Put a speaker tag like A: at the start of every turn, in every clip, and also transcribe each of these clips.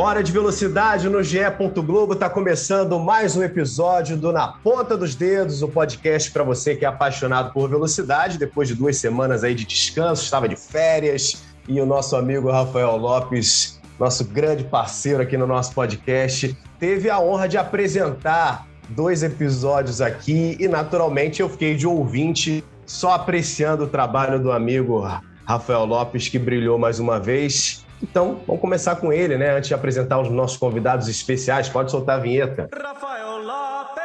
A: Hora de velocidade no GE. Globo está começando mais um episódio do Na Ponta dos Dedos, o podcast para você que é apaixonado por velocidade. Depois de duas semanas aí de descanso, estava de férias e o nosso amigo Rafael Lopes, nosso grande parceiro aqui no nosso podcast, teve a honra de apresentar dois episódios aqui e naturalmente eu fiquei de ouvinte só apreciando o trabalho do amigo Rafael Lopes que brilhou mais uma vez. Então, vamos começar com ele, né? Antes de apresentar os nossos convidados especiais, pode soltar a vinheta. Rafael Lopes!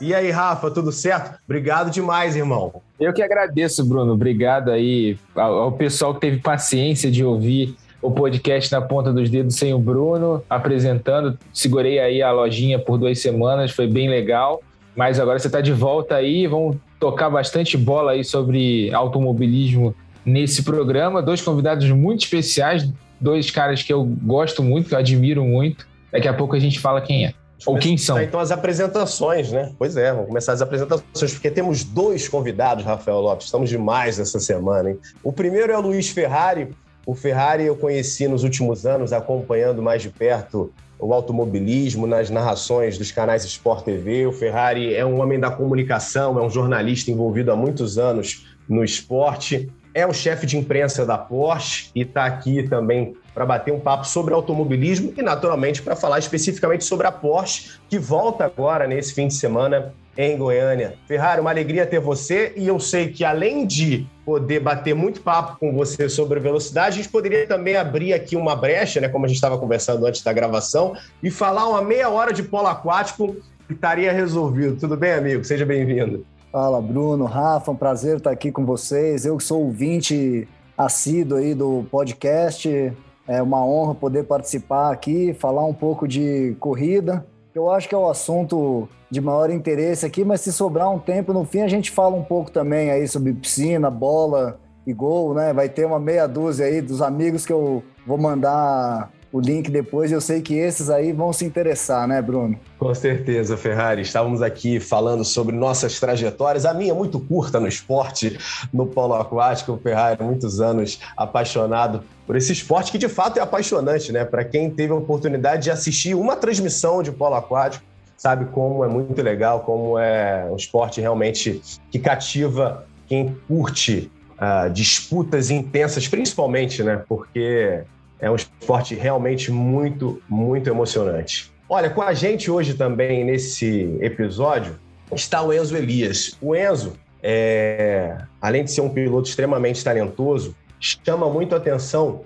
A: E aí, Rafa, tudo certo? Obrigado demais, irmão.
B: Eu que agradeço, Bruno. Obrigado aí ao pessoal que teve paciência de ouvir o podcast na ponta dos dedos sem o Bruno, apresentando. Segurei aí a lojinha por duas semanas, foi bem legal. Mas agora você está de volta aí, vamos tocar bastante bola aí sobre automobilismo nesse programa. Dois convidados muito especiais, dois caras que eu gosto muito, que eu admiro muito. Daqui a pouco a gente fala quem é. Ou quem são.
A: Então, as apresentações, né? Pois é, vamos começar as apresentações, porque temos dois convidados, Rafael Lopes. Estamos demais essa semana, hein? O primeiro é o Luiz Ferrari. O Ferrari eu conheci nos últimos anos, acompanhando mais de perto o automobilismo nas narrações dos canais Sport TV. O Ferrari é um homem da comunicação, é um jornalista envolvido há muitos anos no esporte é o chefe de imprensa da Porsche e está aqui também para bater um papo sobre automobilismo e, naturalmente, para falar especificamente sobre a Porsche, que volta agora nesse fim de semana em Goiânia. Ferrari, uma alegria ter você e eu sei que além de poder bater muito papo com você sobre velocidade, a gente poderia também abrir aqui uma brecha, né, como a gente estava conversando antes da gravação, e falar uma meia hora de polo aquático que estaria resolvido. Tudo bem, amigo? Seja bem-vindo.
C: Fala, Bruno, Rafa, um prazer estar aqui com vocês. Eu sou ouvinte assíduo aí do podcast, é uma honra poder participar aqui, falar um pouco de corrida. Eu acho que é o assunto de maior interesse aqui, mas se sobrar um tempo, no fim a gente fala um pouco também aí sobre piscina, bola e gol, né? Vai ter uma meia dúzia aí dos amigos que eu vou mandar o link depois. Eu sei que esses aí vão se interessar, né, Bruno?
A: Com certeza, Ferrari. Estávamos aqui falando sobre nossas trajetórias. A minha é muito curta no esporte, no polo aquático. O Ferrari, muitos anos apaixonado por esse esporte que de fato é apaixonante, né? Para quem teve a oportunidade de assistir uma transmissão de polo aquático, sabe como é muito legal, como é um esporte realmente que cativa quem curte uh, disputas intensas, principalmente, né? Porque é um esporte realmente muito, muito emocionante. Olha, com a gente hoje também nesse episódio está o Enzo Elias. O Enzo, é, além de ser um piloto extremamente talentoso, chama muito atenção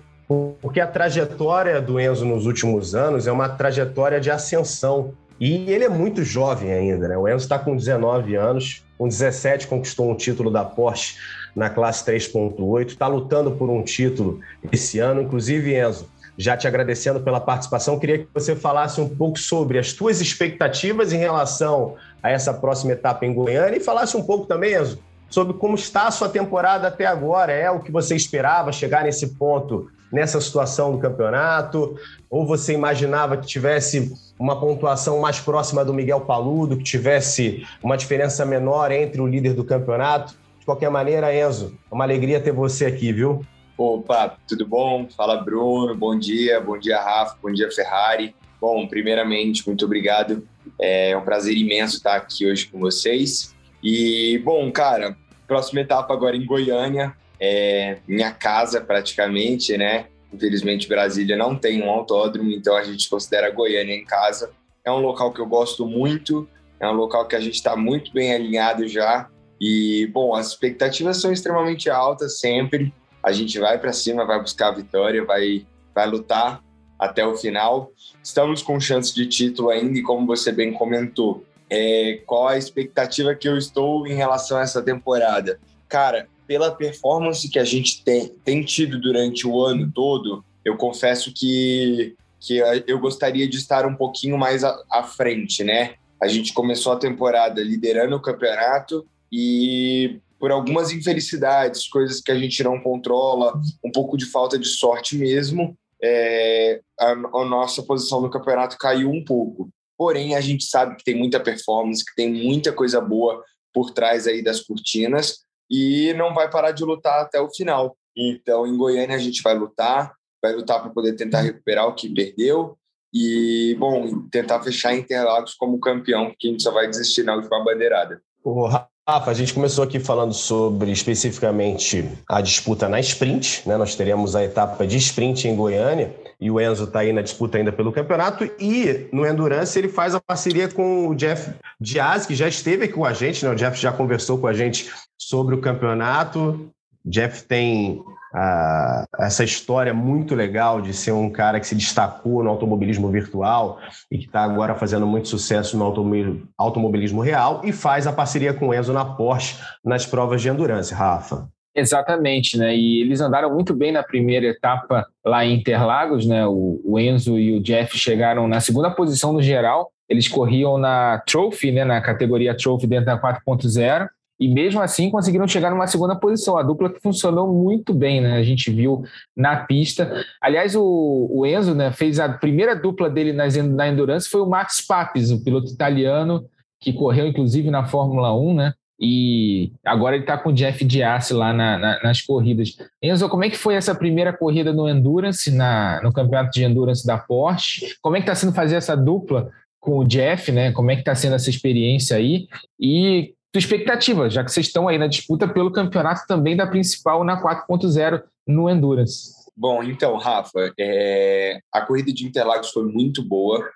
A: porque a trajetória do Enzo nos últimos anos é uma trajetória de ascensão. E ele é muito jovem ainda, né? O Enzo está com 19 anos, com 17 conquistou um título da Porsche na classe 3.8, está lutando por um título esse ano. Inclusive, Enzo, já te agradecendo pela participação, queria que você falasse um pouco sobre as tuas expectativas em relação a essa próxima etapa em Goiânia e falasse um pouco também, Enzo, sobre como está a sua temporada até agora. É o que você esperava chegar nesse ponto, nessa situação do campeonato? Ou você imaginava que tivesse uma pontuação mais próxima do Miguel Paludo, que tivesse uma diferença menor entre o líder do campeonato? De qualquer maneira, Enzo, é uma alegria ter você aqui, viu?
D: Opa, tudo bom? Fala Bruno, bom dia, bom dia Rafa, bom dia Ferrari. Bom, primeiramente, muito obrigado. É um prazer imenso estar aqui hoje com vocês. E, bom, cara, próxima etapa agora em Goiânia, é minha casa praticamente, né? Infelizmente, Brasília não tem um autódromo, então a gente considera Goiânia em casa. É um local que eu gosto muito, é um local que a gente está muito bem alinhado já. E, bom, as expectativas são extremamente altas sempre. A gente vai para cima, vai buscar a vitória, vai, vai lutar até o final. Estamos com chance de título ainda, e como você bem comentou, é, qual a expectativa que eu estou em relação a essa temporada? Cara, pela performance que a gente tem, tem tido durante o ano todo, eu confesso que, que eu gostaria de estar um pouquinho mais à, à frente, né? A gente começou a temporada liderando o campeonato, e por algumas infelicidades, coisas que a gente não controla, um pouco de falta de sorte mesmo, é, a, a nossa posição no campeonato caiu um pouco. Porém, a gente sabe que tem muita performance, que tem muita coisa boa por trás aí das cortinas e não vai parar de lutar até o final. Então, em Goiânia a gente vai lutar, vai lutar para poder tentar recuperar o que perdeu e, bom, tentar fechar Interlagos como campeão, porque a gente só vai desistir na última bandeirada.
A: O Rafa, a gente começou aqui falando sobre especificamente a disputa na sprint, né? Nós teremos a etapa de sprint em Goiânia e o Enzo está aí na disputa ainda pelo campeonato. E no Endurance ele faz a parceria com o Jeff Diaz, que já esteve aqui com a gente, né? O Jeff já conversou com a gente sobre o campeonato. Jeff tem ah, essa história muito legal de ser um cara que se destacou no automobilismo virtual e que está agora fazendo muito sucesso no automobilismo real e faz a parceria com o Enzo na Porsche nas provas de endurance, Rafa.
B: Exatamente, né? E eles andaram muito bem na primeira etapa lá em Interlagos, né? O, o Enzo e o Jeff chegaram na segunda posição no geral. Eles corriam na Trophy, né? Na categoria Trophy dentro da 4.0 e mesmo assim conseguiram chegar numa segunda posição. A dupla que funcionou muito bem, né? A gente viu na pista. Aliás, o, o Enzo né, fez a primeira dupla dele nas, na Endurance foi o Max Papis, o piloto italiano que correu inclusive na Fórmula 1, né? E agora ele está com o Jeff Diassi lá na, na, nas corridas. Enzo, como é que foi essa primeira corrida no Endurance, na, no campeonato de Endurance da Porsche? Como é que está sendo fazer essa dupla com o Jeff, né? Como é que está sendo essa experiência aí? E expectativa, já que vocês estão aí na disputa pelo campeonato também da principal na 4.0 no Endurance?
D: Bom, então, Rafa, é... a corrida de Interlagos foi muito boa.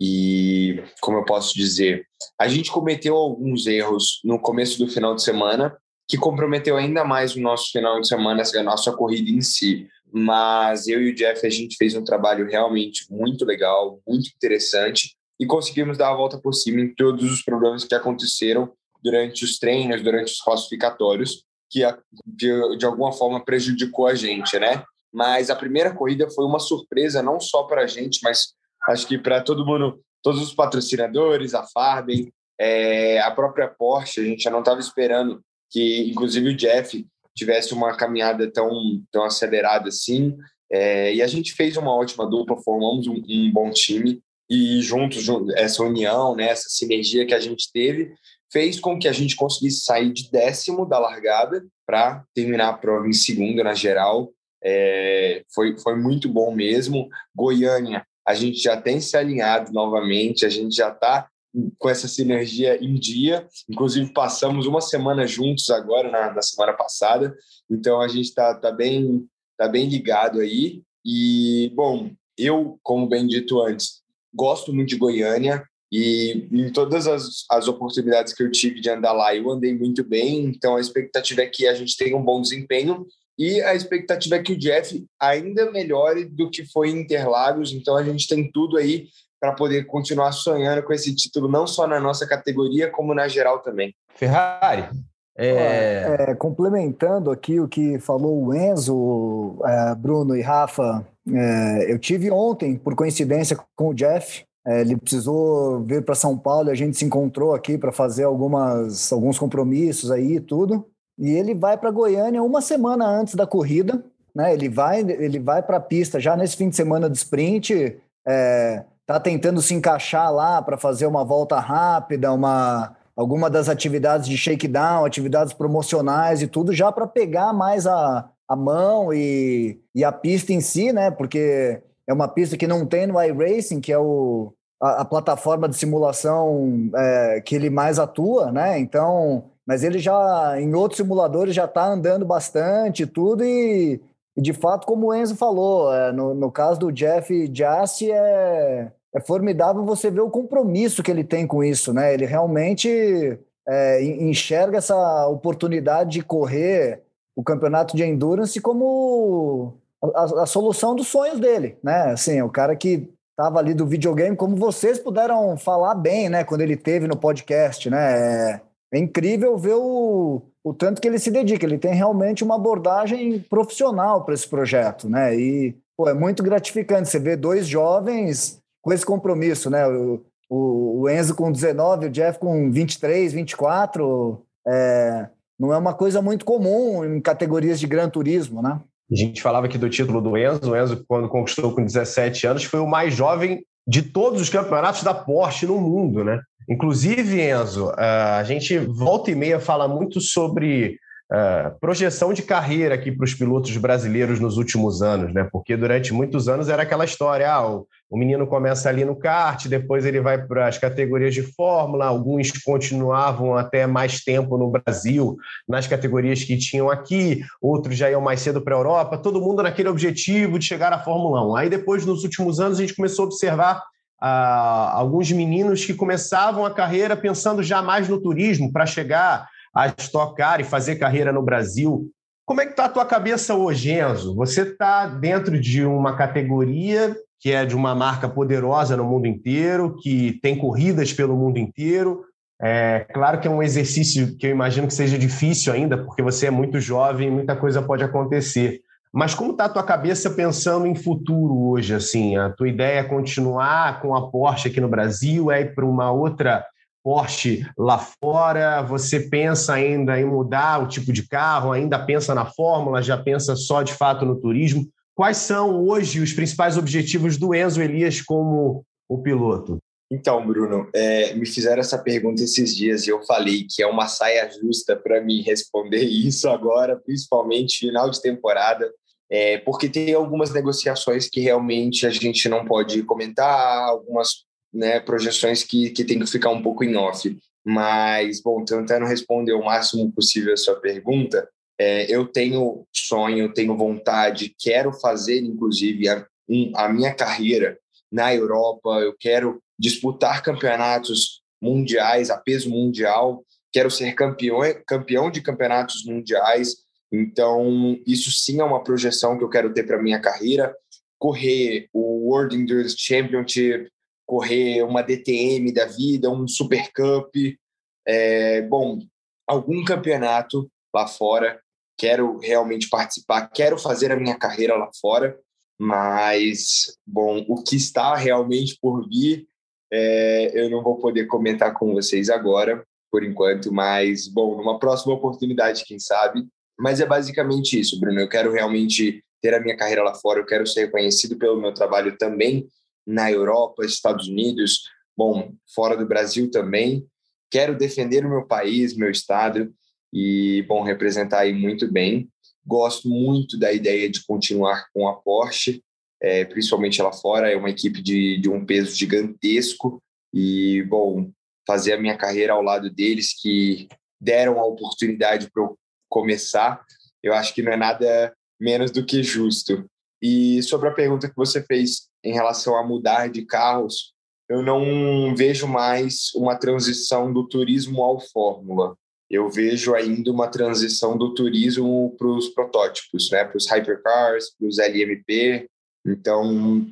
D: E, como eu posso dizer, a gente cometeu alguns erros no começo do final de semana que comprometeu ainda mais o nosso final de semana, a nossa corrida em si. Mas eu e o Jeff, a gente fez um trabalho realmente muito legal, muito interessante e conseguimos dar a volta por cima em todos os problemas que aconteceram durante os treinos, durante os classificatórios, que de, de alguma forma prejudicou a gente, né? Mas a primeira corrida foi uma surpresa, não só para a gente, mas acho que para todo mundo, todos os patrocinadores, a Farben, é, a própria Porsche, a gente já não estava esperando que, inclusive, o Jeff tivesse uma caminhada tão, tão acelerada assim. É, e a gente fez uma ótima dupla, formamos um, um bom time e juntos, essa união, né, essa sinergia que a gente teve, fez com que a gente conseguisse sair de décimo da largada para terminar a prova em segundo na geral. É, foi, foi muito bom mesmo. Goiânia a gente já tem se alinhado novamente, a gente já está com essa sinergia em dia. Inclusive, passamos uma semana juntos agora, na, na semana passada. Então, a gente está tá bem, tá bem ligado aí. E, bom, eu, como bem dito antes, gosto muito de Goiânia. E em todas as, as oportunidades que eu tive de andar lá, eu andei muito bem. Então, a expectativa é que a gente tenha um bom desempenho e a expectativa é que o Jeff ainda melhore do que foi em Interlagos. Então a gente tem tudo aí para poder continuar sonhando com esse título, não só na nossa categoria, como na geral também.
A: Ferrari.
C: É... É, complementando aqui o que falou o Enzo, é, Bruno e Rafa, é, eu tive ontem, por coincidência, com o Jeff. É, ele precisou vir para São Paulo e a gente se encontrou aqui para fazer algumas, alguns compromissos aí e tudo. E ele vai para Goiânia uma semana antes da corrida, né? Ele vai, ele vai para a pista já nesse fim de semana de sprint, é, tá tentando se encaixar lá para fazer uma volta rápida, uma alguma das atividades de shakedown, atividades promocionais e tudo, já para pegar mais a, a mão e, e a pista em si, né? Porque é uma pista que não tem no iRacing, que é o, a, a plataforma de simulação é, que ele mais atua, né? Então mas ele já, em outros simuladores, já está andando bastante tudo e, de fato, como o Enzo falou, é, no, no caso do Jeff Jassi, é, é formidável você ver o compromisso que ele tem com isso, né? Ele realmente é, enxerga essa oportunidade de correr o campeonato de endurance como a, a, solução dos sonhos dele, né? Assim, o cara que estava ali do videogame, como vocês puderam falar bem, né? Quando ele teve no podcast, né? É, incrível ver o, o tanto que ele se dedica. Ele tem realmente uma abordagem profissional para esse projeto, né? E pô, é muito gratificante você ver dois jovens com esse compromisso, né? O, o, o Enzo com 19, o Jeff com 23, 24. É, não é uma coisa muito comum em categorias de Gran Turismo, né?
A: A gente falava aqui do título do Enzo. O Enzo, quando conquistou com 17 anos, foi o mais jovem de todos os campeonatos da Porsche no mundo, né? Inclusive, Enzo, a gente volta e meia fala muito sobre uh, projeção de carreira aqui para os pilotos brasileiros nos últimos anos, né? Porque durante muitos anos era aquela história: ah, o, o menino começa ali no kart, depois ele vai para as categorias de Fórmula, alguns continuavam até mais tempo no Brasil, nas categorias que tinham aqui, outros já iam mais cedo para a Europa, todo mundo naquele objetivo de chegar à Fórmula 1. Aí depois, nos últimos anos, a gente começou a observar ah, alguns meninos que começavam a carreira pensando já mais no turismo para chegar a estocar e fazer carreira no Brasil. Como é que está a tua cabeça hoje, Enzo? Você está dentro de uma categoria que é de uma marca poderosa no mundo inteiro, que tem corridas pelo mundo inteiro. É claro que é um exercício que eu imagino que seja difícil ainda, porque você é muito jovem, muita coisa pode acontecer. Mas como está a tua cabeça pensando em futuro hoje? Assim, a tua ideia é continuar com a Porsche aqui no Brasil, é ir para uma outra Porsche lá fora? Você pensa ainda em mudar o tipo de carro? Ainda pensa na fórmula? Já pensa só de fato no turismo? Quais são hoje os principais objetivos do Enzo Elias como o piloto?
D: Então, Bruno, é, me fizeram essa pergunta esses dias e eu falei que é uma saia justa para mim responder isso agora, principalmente final de temporada, é, porque tem algumas negociações que realmente a gente não pode comentar, algumas né, projeções que, que tem que ficar um pouco em off. Mas, bom, tentando responder o máximo possível a sua pergunta, é, eu tenho sonho, tenho vontade, quero fazer, inclusive, a, um, a minha carreira na Europa, eu quero disputar campeonatos mundiais, a peso mundial, quero ser campeão, campeão de campeonatos mundiais. Então, isso sim é uma projeção que eu quero ter para minha carreira. Correr o World Endurance Championship, correr uma DTM da vida, um Super Cup, é, bom, algum campeonato lá fora. Quero realmente participar, quero fazer a minha carreira lá fora, mas, bom, o que está realmente por vir, é, eu não vou poder comentar com vocês agora, por enquanto, mas, bom, numa próxima oportunidade, quem sabe. Mas é basicamente isso, Bruno. Eu quero realmente ter a minha carreira lá fora, eu quero ser reconhecido pelo meu trabalho também na Europa, Estados Unidos, bom, fora do Brasil também. Quero defender o meu país, meu estado e, bom, representar aí muito bem. Gosto muito da ideia de continuar com a Porsche, é, principalmente lá fora. É uma equipe de, de um peso gigantesco e, bom, fazer a minha carreira ao lado deles, que deram a oportunidade para eu começar, eu acho que não é nada menos do que justo. E sobre a pergunta que você fez em relação a mudar de carros, eu não vejo mais uma transição do turismo ao Fórmula. Eu vejo ainda uma transição do turismo para os protótipos, né? para os hypercars, para os LMP. Então,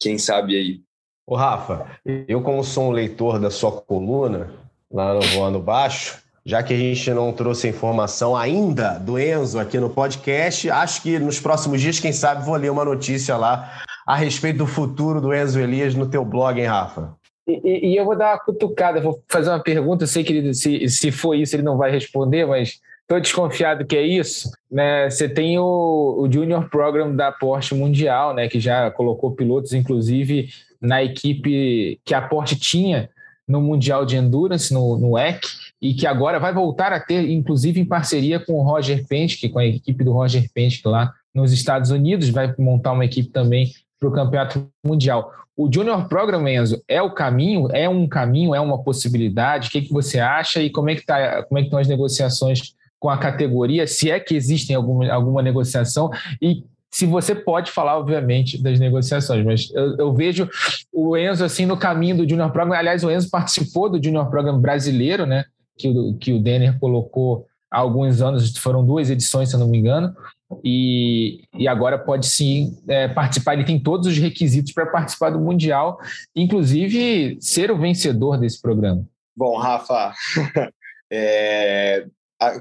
D: quem sabe aí.
A: Ô, Rafa, eu, como sou um leitor da sua coluna, lá no Voando Baixo, já que a gente não trouxe informação ainda do Enzo aqui no podcast, acho que nos próximos dias, quem sabe, vou ler uma notícia lá a respeito do futuro do Enzo Elias no teu blog, hein, Rafa?
B: E, e eu vou dar uma cutucada, vou fazer uma pergunta, eu sei que ele, se, se for isso ele não vai responder, mas estou desconfiado que é isso. Né? Você tem o, o Junior Program da Porsche Mundial, né, que já colocou pilotos, inclusive, na equipe que a Porsche tinha no Mundial de Endurance, no, no EC, e que agora vai voltar a ter, inclusive em parceria com o Roger Penske, com a equipe do Roger Penske lá nos Estados Unidos, vai montar uma equipe também para o Campeonato Mundial. O Junior Program, Enzo, é o caminho? É um caminho? É uma possibilidade? O que, que você acha e como é que, tá, como é que estão as negociações com a categoria? Se é que existem alguma, alguma negociação e se você pode falar, obviamente, das negociações, mas eu, eu, vejo o Enzo assim no caminho do Junior Program. Aliás, o Enzo participou do Junior Program brasileiro, né? Que o, que o Denner colocou há alguns anos, foram duas edições, se eu não me engano, e, e agora pode sim é, participar. Ele tem todos os requisitos para participar do Mundial, inclusive ser o vencedor desse programa.
D: Bom, Rafa, é,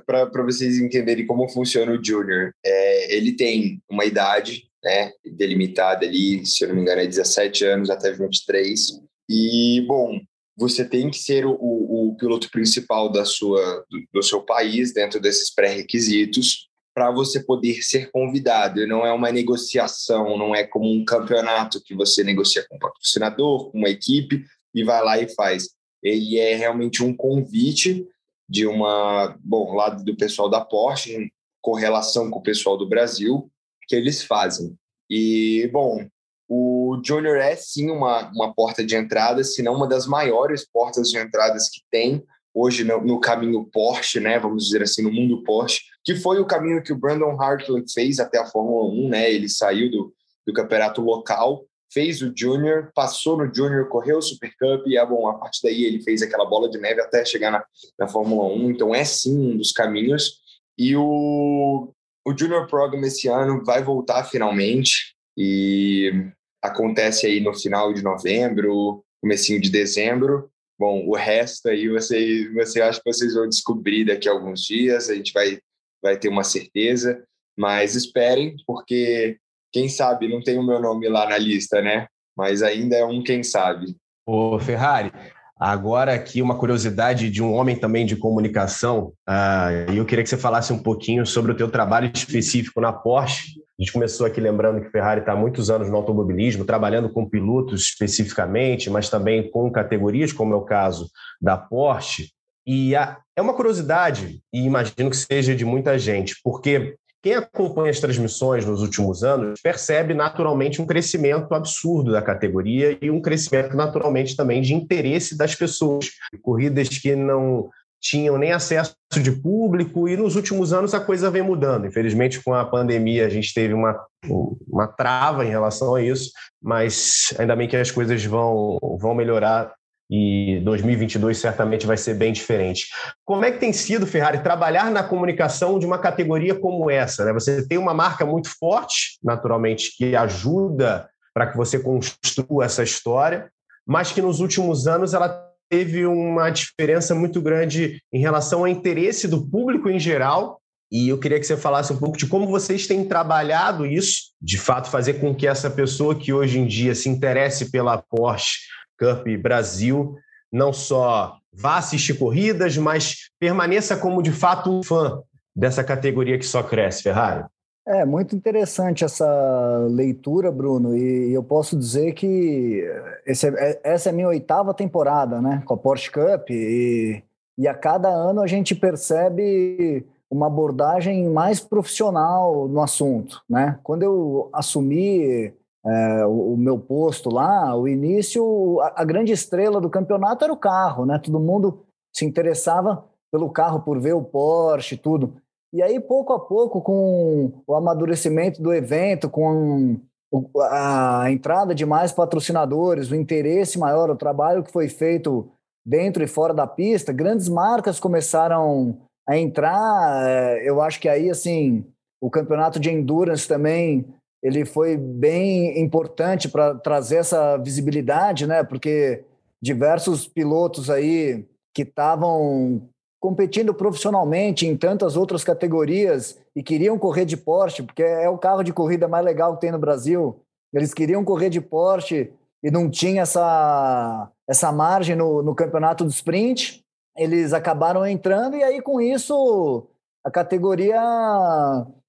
D: para vocês entenderem como funciona o Junior, é, ele tem uma idade né, delimitada ali, se eu não me engano, é 17 anos até 23. E, bom, você tem que ser o, o, o piloto principal da sua, do, do seu país dentro desses pré-requisitos para você poder ser convidado. Não é uma negociação, não é como um campeonato que você negocia com um patrocinador, com uma equipe e vai lá e faz. Ele é realmente um convite de uma, bom, lado do pessoal da Porsche, em correlação com o pessoal do Brasil, que eles fazem. E, bom, o Junior é sim uma, uma porta de entrada, se não uma das maiores portas de entradas que tem hoje no, no, caminho Porsche, né? Vamos dizer assim, no mundo Porsche, que foi o caminho que o Brandon Hartland fez até a Fórmula 1, né? Ele saiu do, do campeonato local, fez o Junior, passou no Junior, correu o Super Cup e, é bom, a partir daí ele fez aquela bola de neve até chegar na, na Fórmula 1. Então é sim um dos caminhos. E o, o Junior Program esse ano vai voltar finalmente e acontece aí no final de novembro, comecinho de dezembro. Bom, o resto aí você, você acha que vocês vão descobrir daqui a alguns dias, a gente vai, vai ter uma certeza, mas esperem, porque quem sabe não tem o meu nome lá na lista, né? Mas ainda é um quem sabe.
A: Ô, Ferrari, agora aqui uma curiosidade de um homem também de comunicação, uh, eu queria que você falasse um pouquinho sobre o teu trabalho específico na Porsche, a gente começou aqui lembrando que Ferrari está há muitos anos no automobilismo, trabalhando com pilotos especificamente, mas também com categorias, como é o caso da Porsche. E a, é uma curiosidade, e imagino que seja de muita gente, porque quem acompanha as transmissões nos últimos anos percebe naturalmente um crescimento absurdo da categoria e um crescimento naturalmente também de interesse das pessoas. Corridas que não tinham nem acesso de público, e nos últimos anos a coisa vem mudando. Infelizmente, com a pandemia, a gente teve uma, uma trava em relação a isso, mas ainda bem que as coisas vão, vão melhorar e 2022 certamente vai ser bem diferente. Como é que tem sido, Ferrari, trabalhar na comunicação de uma categoria como essa? Né? Você tem uma marca muito forte, naturalmente, que ajuda para que você construa essa história, mas que nos últimos anos ela teve uma diferença muito grande em relação ao interesse do público em geral. E eu queria que você falasse um pouco de como vocês têm trabalhado isso, de fato, fazer com que essa pessoa que hoje em dia se interesse pela Porsche Cup Brasil não só vá assistir corridas, mas permaneça como de fato um fã dessa categoria que só cresce, Ferrari.
C: É muito interessante essa leitura, Bruno, e eu posso dizer que esse, é, essa é a minha oitava temporada, né, com a Porsche Cup, e, e a cada ano a gente percebe uma abordagem mais profissional no assunto, né? Quando eu assumi é, o, o, meu posto lá, o início, a, a grande estrela do campeonato era o carro, né? Todo mundo se interessava pelo carro por ver o Porsche e tudo. E aí, pouco a pouco, com o amadurecimento do evento, com a entrada de mais patrocinadores, o interesse maior, o trabalho que foi feito dentro e fora da pista, grandes marcas começaram a entrar. É, eu acho que aí, assim, o campeonato de endurance também ele foi bem importante para trazer essa visibilidade, né? Porque diversos pilotos aí que estavam competindo profissionalmente em tantas outras categorias e queriam correr de Porsche, porque é o carro de corrida mais legal que tem no Brasil. Eles queriam correr de Porsche e não tinha essa, essa margem no, no campeonato do sprint. Eles acabaram entrando e aí com isso a categoria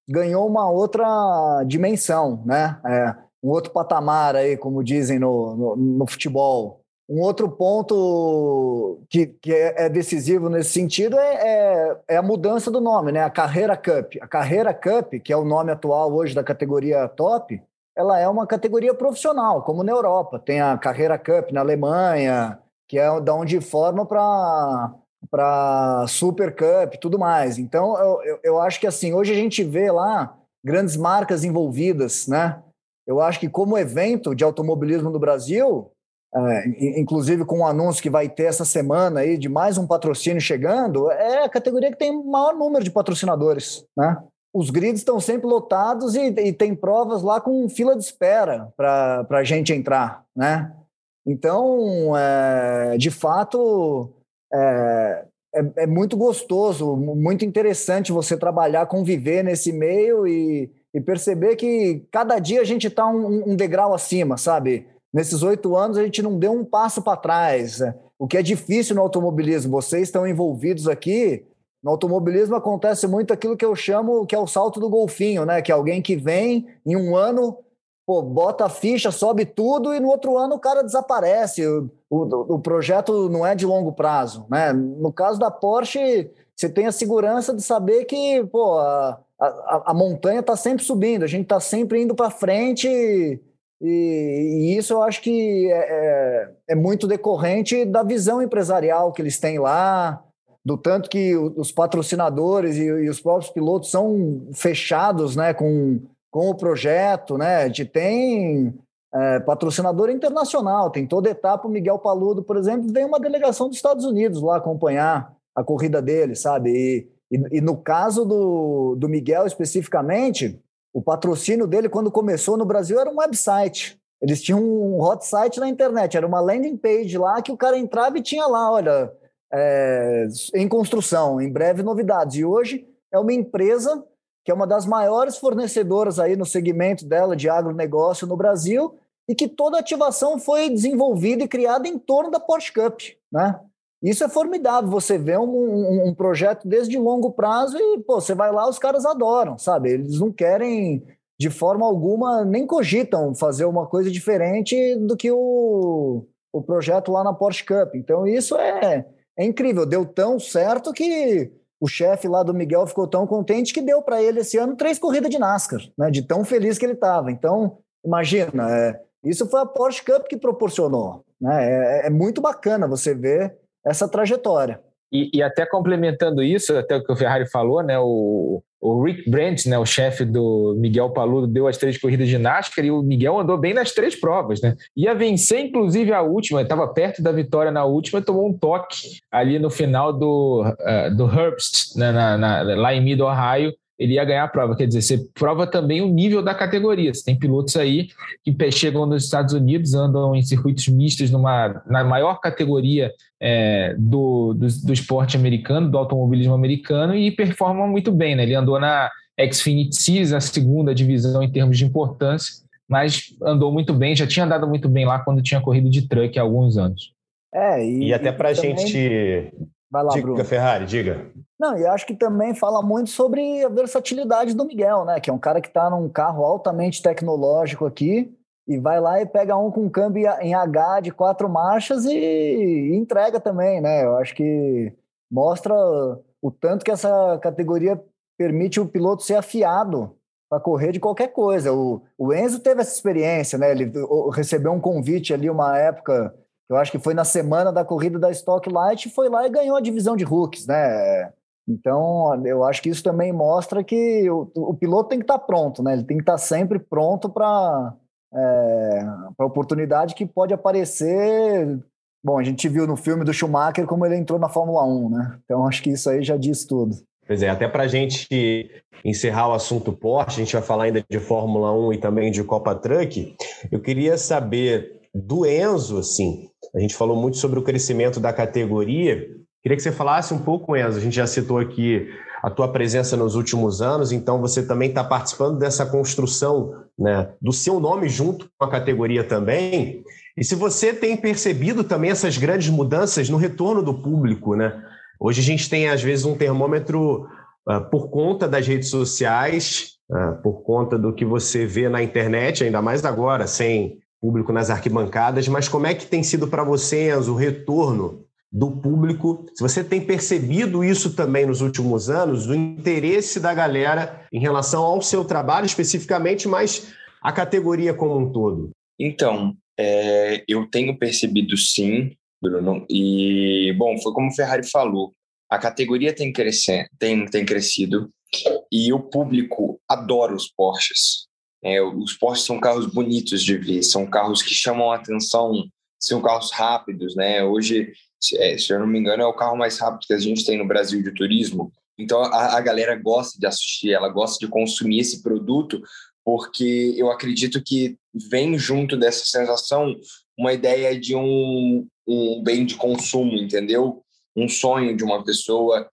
C: ganhou uma outra dimensão, né? É, um outro patamar aí, como dizem no, no, no futebol. Um outro ponto que, que é, é decisivo nesse sentido é, é, é, a mudança do nome, né? A Carreira Cup. A Carreira Cup, que é o nome atual hoje da categoria top, ela é uma categoria profissional, como na Europa. Tem a Carreira Cup na Alemanha, que é da onde forma para para Super Cup tudo mais. Então, eu, eu, eu acho que assim, hoje a gente vê lá grandes marcas envolvidas, né? Eu acho que como evento de automobilismo no Brasil, é, inclusive com o um anúncio que vai ter essa semana aí de mais um patrocínio chegando, é a categoria que tem o maior número de patrocinadores, né? Os grids estão sempre lotados e, e tem provas lá com fila de espera para a gente entrar, né? Então, é, de fato, é, é, é, muito gostoso, muito interessante você trabalhar, conviver nesse meio e, e perceber que cada dia a gente está um, um degrau acima, sabe? Nesses oito anos, a gente não deu um passo para trás. o que é difícil no automobilismo. Vocês estão envolvidos aqui. No automobilismo acontece muito aquilo que eu chamo que é o salto do golfinho, né? Que é alguém que vem em um ano, pô, bota a ficha, sobe tudo e no outro ano o cara desaparece. O, o, o projeto não é de longo prazo, né? No caso da Porsche, você tem a segurança de saber que, pô, a, a, a montanha está sempre subindo, a gente está sempre indo para frente e, e, isso eu acho que é, é, é, muito decorrente da visão empresarial que eles têm lá, do tanto que os patrocinadores e, e os próprios pilotos são fechados né, com, com o projeto, né? De tem é, patrocinador internacional, tem toda etapa, o Miguel Paludo, por exemplo, vem uma delegação dos Estados Unidos lá acompanhar a corrida dele, sabe? E, e, e no caso do, do Miguel especificamente, o patrocínio dele, quando começou no Brasil, era um website. Eles tinham um hot site na internet, era uma landing page lá que o cara entrava e tinha lá, olha, é, em construção, em breve novidades. E hoje é uma empresa que é uma das maiores fornecedoras aí no segmento dela de agronegócio no Brasil e que toda a ativação foi desenvolvida e criada em torno da Porsche Cup, né? Isso é formidável, você vê um, um, um, projeto desde longo prazo e pô, você vai lá, os caras adoram, sabe? Eles não querem, de forma alguma, nem cogitam fazer uma coisa diferente do que o, o projeto lá na Porsche Cup. Então isso é, é incrível, deu tão certo que o chefe lá do Miguel ficou tão contente que deu para ele esse ano três corridas de NASCAR, né? De tão feliz que ele estava. Então, imagina, é, isso foi a Porsche Cup que proporcionou. Né? É, é muito bacana você ver essa trajetória.
B: E, e, até complementando isso, até o que o Ferrari falou, né, o, o Rick Brandt, né, o chefe do Miguel Paludo, deu as três corridas de NASCAR e o Miguel andou bem nas três provas. Né? Ia vencer, inclusive, a última, estava perto da vitória na última, tomou um toque ali no final do, uh, do Herbst, né, na, na, lá em Mid Ohio, ele ia ganhar a prova. Quer dizer, você prova também o nível da categoria. Você tem pilotos aí que chegam nos Estados Unidos, andam em circuitos mistos numa, na maior categoria é, do, do, do, esporte americano, do automobilismo americano, e performam muito bem. Né? Ele andou na Xfinity Series, a segunda divisão em termos de importância, mas andou muito bem, já tinha andado muito bem lá quando tinha corrido de truck há alguns anos.
A: É, e, e até para a também... gente Vai lá, diga, Bruno. Ferrari, diga.
C: Não, e acho que também fala muito sobre a versatilidade do Miguel, né? Que é um cara que está num carro altamente tecnológico aqui e vai lá e pega um com câmbio em H de quatro marchas e, e entrega também, né? Eu acho que mostra o tanto que essa categoria permite o piloto ser afiado para correr de qualquer coisa. O, o Enzo teve essa experiência, né? Ele recebeu um convite ali uma época eu acho que foi na semana da corrida da Stock Light, foi lá e ganhou a divisão de rookies, né? Então, eu acho que isso também mostra que o, o piloto tem que estar pronto, né? Ele tem que estar sempre pronto para é, a oportunidade que pode aparecer. Bom, a gente viu no filme do Schumacher como ele entrou na Fórmula 1, né? Então, acho que isso aí já diz tudo.
A: Pois é, até para a gente encerrar o assunto Porsche, a gente vai falar ainda de Fórmula 1 e também de Copa Truck. Eu queria saber do Enzo, assim, a gente falou muito sobre o crescimento da categoria. Queria que você falasse um pouco, Enzo. A gente já citou aqui a tua presença nos últimos anos, então você também está participando dessa construção né, do seu nome junto com a categoria também. E se você tem percebido também essas grandes mudanças no retorno do público, né? Hoje a gente tem, às vezes, um termômetro uh, por conta das redes sociais, uh, por conta do que você vê na internet, ainda mais agora, sem público nas arquibancadas, mas como é que tem sido para você, Enzo, o retorno do público? Se você tem percebido isso também nos últimos anos, o interesse da galera em relação ao seu trabalho especificamente, mas a categoria como um todo.
D: Então, é, eu tenho percebido sim, Bruno, e, bom, foi como o Ferrari falou, a categoria tem, crescer, tem, tem crescido e o público adora os Porsches. É, os Porsche são carros bonitos de ver, são carros que chamam a atenção, são carros rápidos, né? Hoje, é, se eu não me engano, é o carro mais rápido que a gente tem no Brasil de turismo. Então, a, a galera gosta de assistir, ela gosta de consumir esse produto, porque eu acredito que vem junto dessa sensação uma ideia de um, um bem de consumo, entendeu? Um sonho de uma pessoa.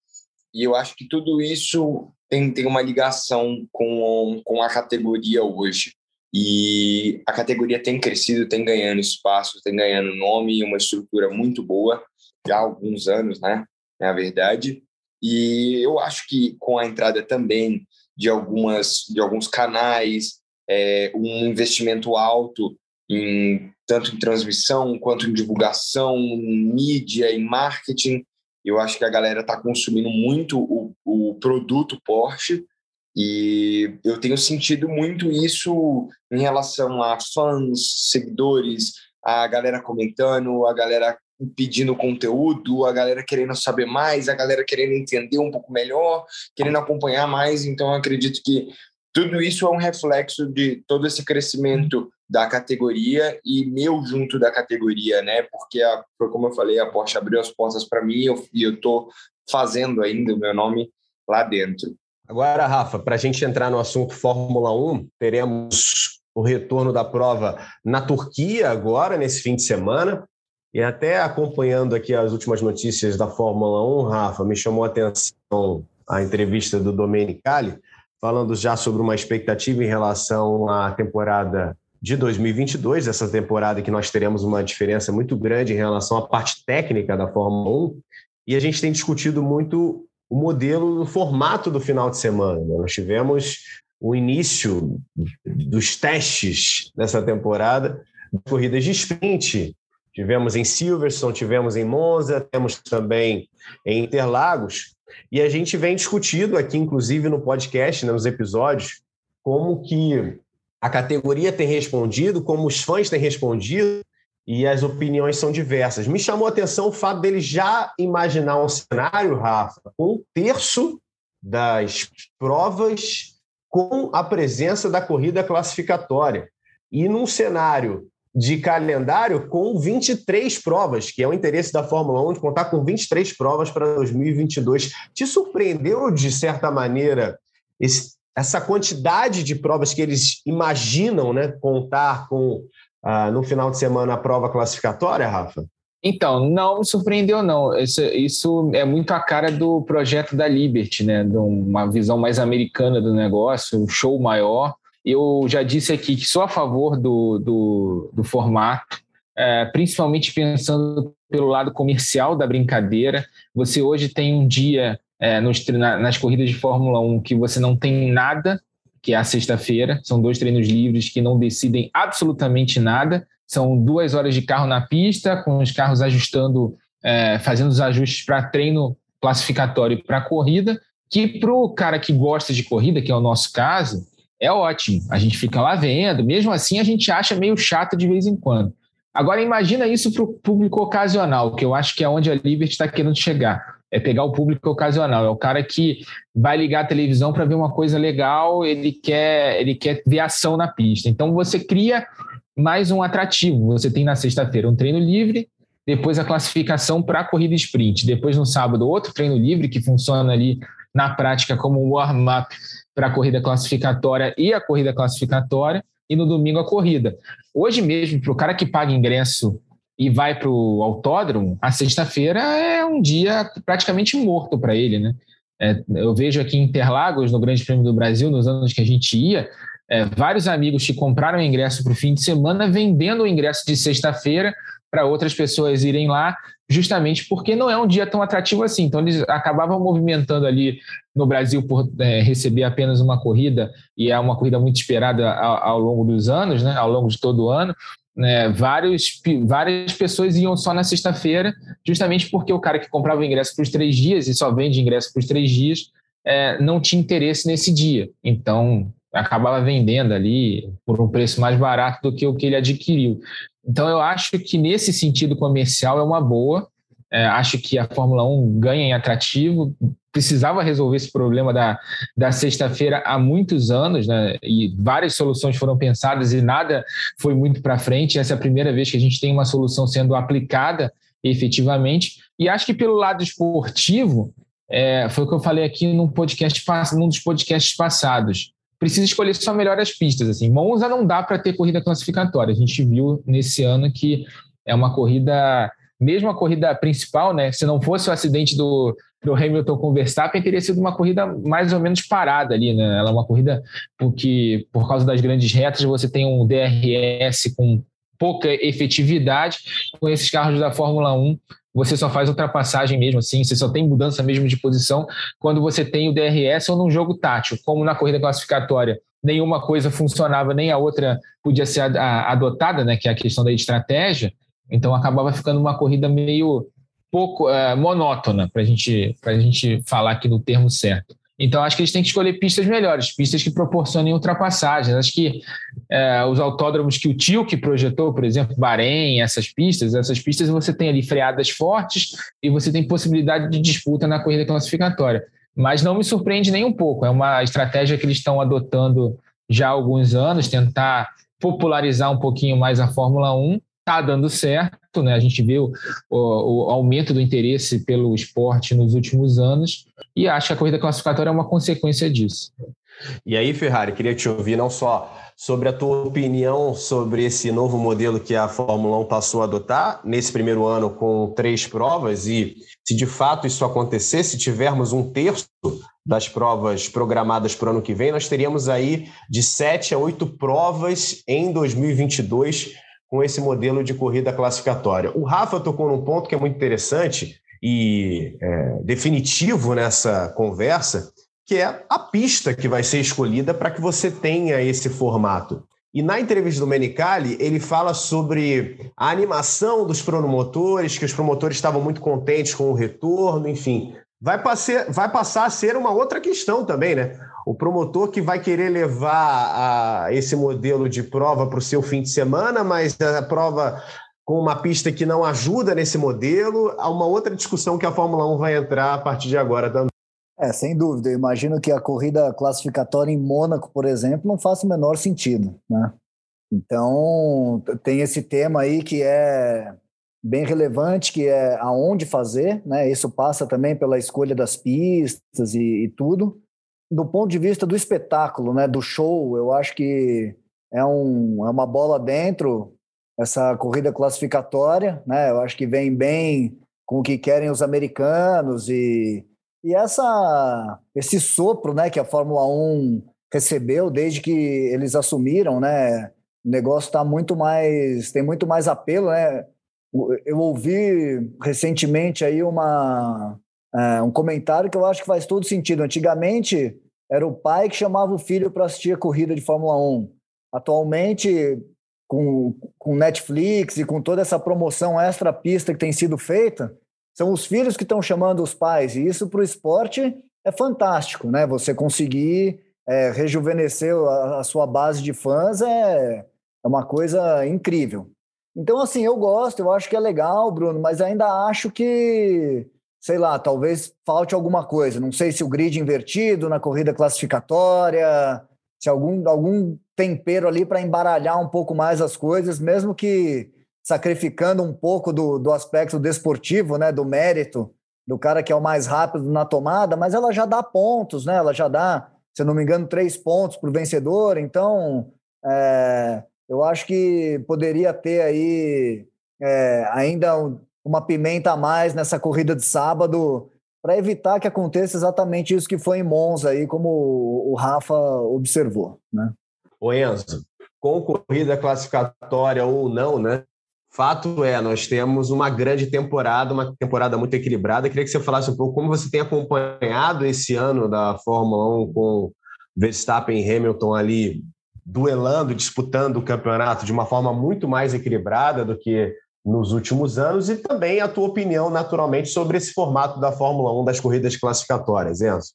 D: E eu acho que tudo isso tem, tem uma ligação com, com a categoria hoje. E a categoria tem crescido, tem ganhando espaço, tem ganhando nome e uma estrutura muito boa. há alguns anos, né? Na verdade. E eu acho que com a entrada também de algumas de alguns canais, é, um investimento alto em tanto em transmissão quanto em divulgação, em mídia, em marketing. Eu acho que a galera está consumindo muito o, o produto Porsche e eu tenho sentido muito isso em relação a fãs, seguidores, a galera comentando, a galera pedindo conteúdo, a galera querendo saber mais, a galera querendo entender um pouco melhor, querendo acompanhar mais. Então, acredito que tudo isso é um reflexo de todo esse crescimento da categoria e meu junto da categoria, né? Porque, a, como eu falei, a Porsche abriu as portas para mim e eu estou fazendo ainda o meu nome lá dentro.
A: Agora, Rafa, para a gente entrar no assunto Fórmula 1, teremos o retorno da prova na Turquia agora, nesse fim de semana. E até acompanhando aqui as últimas notícias da Fórmula 1, Rafa, me chamou a atenção a entrevista do Domenicali, falando já sobre uma expectativa em relação à temporada de 2022, essa temporada que nós teremos uma diferença muito grande em relação à parte técnica da Fórmula 1. E a gente tem discutido muito o modelo, o formato do final de semana. Né? Nós tivemos o início dos testes dessa temporada, corridas de sprint, Tivemos em Silverstone, tivemos em Monza, temos também em Interlagos. E a gente vem discutindo aqui, inclusive no podcast, né, nos episódios, como que a categoria tem respondido, como os fãs têm respondido, e as opiniões são diversas. Me chamou a atenção o fato dele já imaginar um cenário, Rafa, com um terço das provas com a presença da corrida classificatória. E num cenário de calendário com 23 provas, que é o interesse da Fórmula 1 de contar com 23 provas para 2022. Te surpreendeu, de certa maneira, esse, essa quantidade de provas que eles imaginam né, contar com ah, no final de semana a prova classificatória, Rafa?
B: Então, não me surpreendeu, não. Isso, isso, é muito a cara do projeto da Liberty, né? De uma visão mais americana do negócio, um show maior. Eu já disse aqui que sou a favor do, do, do formato, é, principalmente pensando pelo lado comercial da brincadeira. Você hoje tem um dia é, nos, nas corridas de Fórmula 1 que você não tem nada, que é a sexta-feira. São dois treinos livres que não decidem absolutamente nada. São duas horas de carro na pista, com os carros ajustando, é, fazendo os ajustes para treino classificatório para corrida, que para o cara que gosta de corrida, que é o nosso caso, é ótimo. A gente fica lá vendo, mesmo assim a gente acha meio chato de vez em quando. Agora imagina isso para o público ocasional, que eu acho que é onde a Liberty está querendo chegar. É pegar o público ocasional, é o cara que vai ligar a televisão para ver uma coisa legal, ele quer, ele quer ver ação na pista. Então você cria mais um atrativo. Você tem na sexta-feira um treino livre, depois a classificação para a corrida sprint, depois no sábado outro treino livre que funciona ali na prática como um warm-up para a corrida classificatória e a corrida classificatória, e no domingo a corrida. Hoje mesmo, para o cara que paga ingresso e vai para o autódromo, a sexta-feira é um dia praticamente morto para ele, né? É, eu vejo aqui em Interlagos, no Grande Prêmio do Brasil, nos anos que a gente ia, é, vários amigos que compraram ingresso para o fim de semana vendendo o ingresso de sexta-feira para outras pessoas irem lá, justamente porque não é um dia tão atrativo assim. Então, eles acabavam movimentando ali no Brasil por é, receber apenas uma corrida, e é uma corrida muito esperada ao, ao longo dos anos, né, ao longo de todo o ano. Né, vários, várias pessoas iam só na sexta-feira, justamente porque o cara que comprava o ingresso para os três dias e só vende ingresso para os três dias é, não tinha interesse nesse dia. Então, acabava vendendo ali por um preço mais barato do que o que ele adquiriu. Então, eu acho que nesse sentido comercial é uma boa. É, acho que a Fórmula 1 ganha em atrativo. Precisava resolver esse problema da, da sexta-feira há muitos anos, né? E várias soluções foram pensadas e nada foi muito para frente. Essa é a primeira vez que a gente tem uma solução sendo aplicada efetivamente. E acho que pelo lado esportivo, é, foi o que eu falei aqui num podcast num dos podcasts passados precisa escolher só melhor as pistas. Assim. Monza não dá para ter corrida classificatória. A gente viu nesse ano que é uma corrida, mesmo a corrida principal, né? Se não fosse o acidente do, do Hamilton com o Verstappen, teria sido uma corrida mais ou menos parada ali, né? Ela é uma corrida porque, por causa das grandes retas, você tem um DRS com pouca efetividade. Com esses carros da Fórmula 1, você só faz ultrapassagem mesmo assim, você só tem mudança mesmo de posição quando você tem o DRS ou num jogo tátil, como na corrida classificatória. Nenhuma coisa funcionava, nem a outra podia ser adotada, né, que é a questão da estratégia. Então acabava ficando uma corrida meio pouco é, monótona, para gente, a gente falar aqui no termo certo. Então, acho que eles têm que escolher pistas melhores, pistas que proporcionem ultrapassagens. Acho que é, os autódromos que o Tio que projetou, por exemplo, Bahrein, essas pistas, essas pistas você tem ali freadas fortes e você tem possibilidade de disputa na corrida classificatória. Mas não me surpreende nem um pouco. É uma estratégia que eles estão adotando já há alguns anos, tentar popularizar um pouquinho mais a Fórmula 1 está dando certo, né? A gente vê o, o, o, aumento do interesse pelo esporte nos últimos anos e acho que a corrida classificatória é uma consequência disso.
A: E aí, Ferrari, queria te ouvir não só sobre a tua opinião sobre esse novo modelo que a Fórmula 1 passou a adotar nesse primeiro ano com três provas e se de fato isso acontecer, se tivermos um terço das provas programadas para o ano que vem, nós teríamos aí de sete a oito provas em 2022 com esse modelo de corrida classificatória. O Rafa tocou num ponto que é muito interessante e é, definitivo nessa conversa, que é a pista que vai ser escolhida para que você tenha esse formato. E na entrevista do Menicali, ele fala sobre a animação dos promotores, que os promotores estavam muito contentes com o retorno, enfim. Vai, passe vai passar a ser uma outra questão também, né? o promotor que vai querer levar a, esse modelo de prova para o seu fim de semana, mas a prova com uma pista que não ajuda nesse modelo, há uma outra discussão que a Fórmula 1 vai entrar a partir de agora também.
C: É, sem dúvida. Eu imagino que a corrida classificatória em Mônaco, por exemplo, não faça o menor sentido, né? Então, tem esse tema aí que é bem relevante, que é aonde fazer, né? Isso passa também pela escolha das pistas e, e tudo do ponto de vista do espetáculo, né, do show, eu acho que é, um, é uma bola dentro essa corrida classificatória, né? Eu acho que vem bem com o que querem os americanos e, e essa esse sopro, né, que a Fórmula 1 recebeu desde que eles assumiram, né? O negócio está muito mais tem muito mais apelo, né? Eu ouvi recentemente aí uma é, um comentário que eu acho que faz todo sentido. Antigamente, era o pai que chamava o filho para assistir a corrida de Fórmula 1. Atualmente, com, com Netflix e com toda essa promoção extra pista que tem sido feita, são os filhos que estão chamando os pais. E isso para o esporte é fantástico, né? Você conseguir é, rejuvenescer a, a, sua base de fãs é, é uma coisa incrível. Então, assim, eu gosto, eu acho que é legal, Bruno, mas ainda acho que sei lá, talvez falte alguma coisa. Não sei se o grid invertido na corrida classificatória, se algum, algum tempero ali para embaralhar um pouco mais as coisas, mesmo que sacrificando um pouco do, do aspecto desportivo, né, do mérito do cara que é o mais rápido na tomada, mas ela já dá pontos, né? Ela já dá, se eu não me engano, três pontos para o vencedor. Então, é, eu acho que poderia ter aí é, ainda uma pimenta a mais nessa corrida de sábado para evitar que aconteça exatamente isso que foi em Monza aí, como o Rafa observou, né?
A: O Enzo, com corrida classificatória ou não, né? Fato é, nós temos uma grande temporada, uma temporada muito equilibrada. queria que você falasse um pouco como você tem acompanhado esse ano da Fórmula 1 com Verstappen e Hamilton ali duelando, disputando o campeonato de uma forma muito mais equilibrada do que nos últimos anos e também a tua opinião, naturalmente, sobre esse formato da Fórmula 1 das corridas classificatórias, Enzo.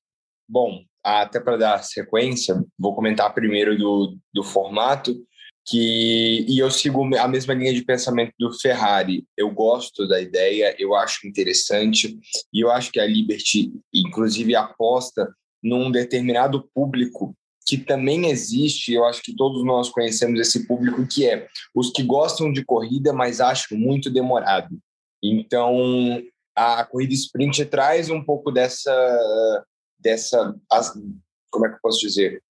D: Bom, até para dar sequência, vou comentar primeiro do, do formato, que e eu sigo a mesma linha de pensamento do Ferrari. Eu gosto da ideia, eu acho interessante, e eu acho que a Liberty, inclusive, aposta num determinado público que também existe, eu acho que todos nós conhecemos esse público, que é os que gostam de corrida, mas acham muito demorado. Então, a corrida sprint traz um pouco dessa, dessa como é que eu posso dizer?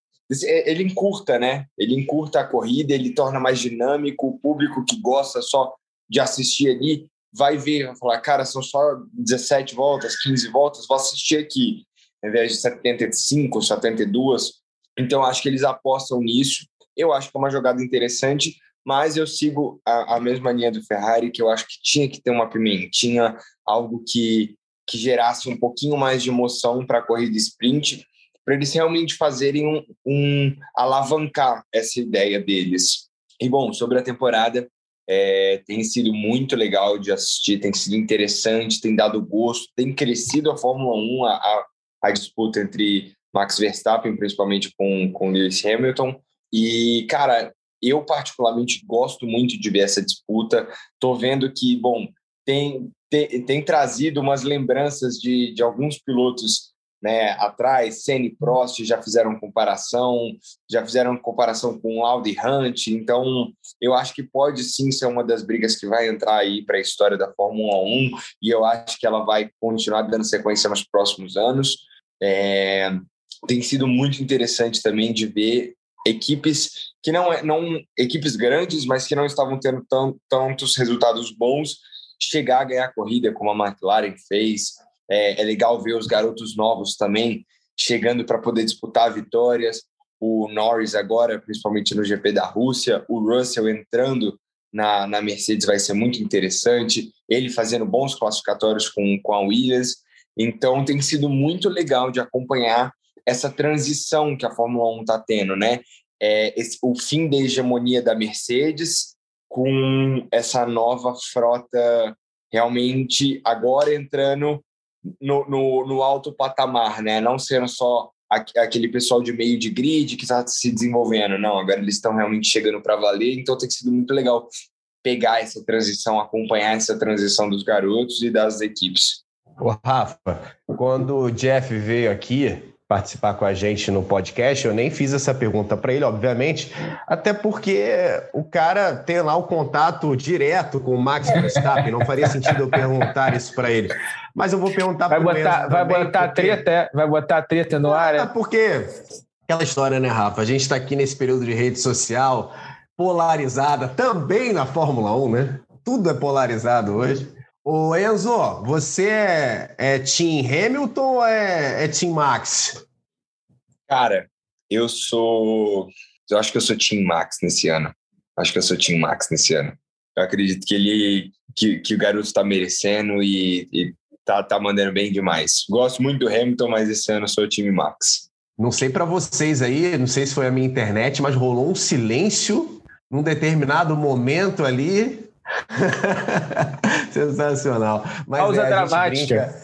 D: Ele encurta, né? Ele encurta a corrida, ele torna mais dinâmico, o público que gosta só de assistir ali vai ver, vai falar, cara, são só 17 voltas, 15 voltas, vou assistir aqui, ao invés de 75, 72, então, acho que eles apostam nisso. Eu acho que é uma jogada interessante, mas eu sigo a, a mesma linha do Ferrari, que eu acho que tinha que ter uma pimentinha, algo que, que gerasse um pouquinho mais de emoção para a corrida sprint, para eles realmente fazerem um, um, alavancar essa ideia deles. E bom, sobre a temporada, é, tem sido muito legal de assistir, tem sido interessante, tem dado gosto, tem crescido a Fórmula 1, a, a, a disputa entre Max Verstappen, principalmente com, com Lewis Hamilton. E, cara, eu particularmente gosto muito de ver essa disputa. Tô vendo que, bom, tem, tem, tem trazido umas lembranças de, de alguns pilotos né, atrás, Senna e Prost já fizeram comparação, já fizeram comparação com Audi Hunt, então eu acho que pode sim ser uma das brigas que vai entrar aí para a história da Fórmula 1 e eu acho que ela vai continuar dando sequência nos próximos anos. É, tem sido muito interessante também de ver equipes que não é não equipes grandes, mas que não estavam tendo tantos resultados bons chegar a ganhar a corrida como a McLaren fez, é, é legal ver os garotos novos também chegando para poder disputar vitórias. O Norris agora, principalmente no GP da Rússia, o Russell entrando na, na Mercedes vai ser muito interessante. Ele fazendo bons classificatórios com, com a Williams. Então tem sido muito legal de acompanhar essa transição que a Fórmula 1 está tendo, né? É, esse, o fim da hegemonia da Mercedes com essa nova frota realmente agora entrando no, no, no alto patamar, né? Não sendo só aquele pessoal de meio de grid que está se desenvolvendo. Não, agora eles estão realmente chegando para valer, então tem sido muito legal pegar essa transição, acompanhar essa transição dos garotos e das equipes.
A: O Rafa, quando o Jeff veio aqui, participar com a gente no podcast. Eu nem fiz essa pergunta para ele, obviamente, até porque o cara tem lá o contato direto com o Max Verstappen. Não faria sentido eu perguntar isso para ele. Mas eu vou perguntar
B: para ele. Vai botar porque... treta, é? vai botar treta no ar. É?
A: Porque aquela história, né, Rafa? A gente está aqui nesse período de rede social polarizada, também na Fórmula 1, né? Tudo é polarizado hoje. Ô Enzo, você é, é Team Hamilton ou é, é Team Max?
D: Cara, eu sou. Eu acho que eu sou Team Max nesse ano. Acho que eu sou Team Max nesse ano. Eu acredito que ele. que, que o garoto está merecendo e, e tá, tá mandando bem demais. Gosto muito do Hamilton, mas esse ano eu sou Team Max.
A: Não sei para vocês aí, não sei se foi a minha internet, mas rolou um silêncio num determinado momento ali Sensacional. Mas
B: Pausa é, dramática.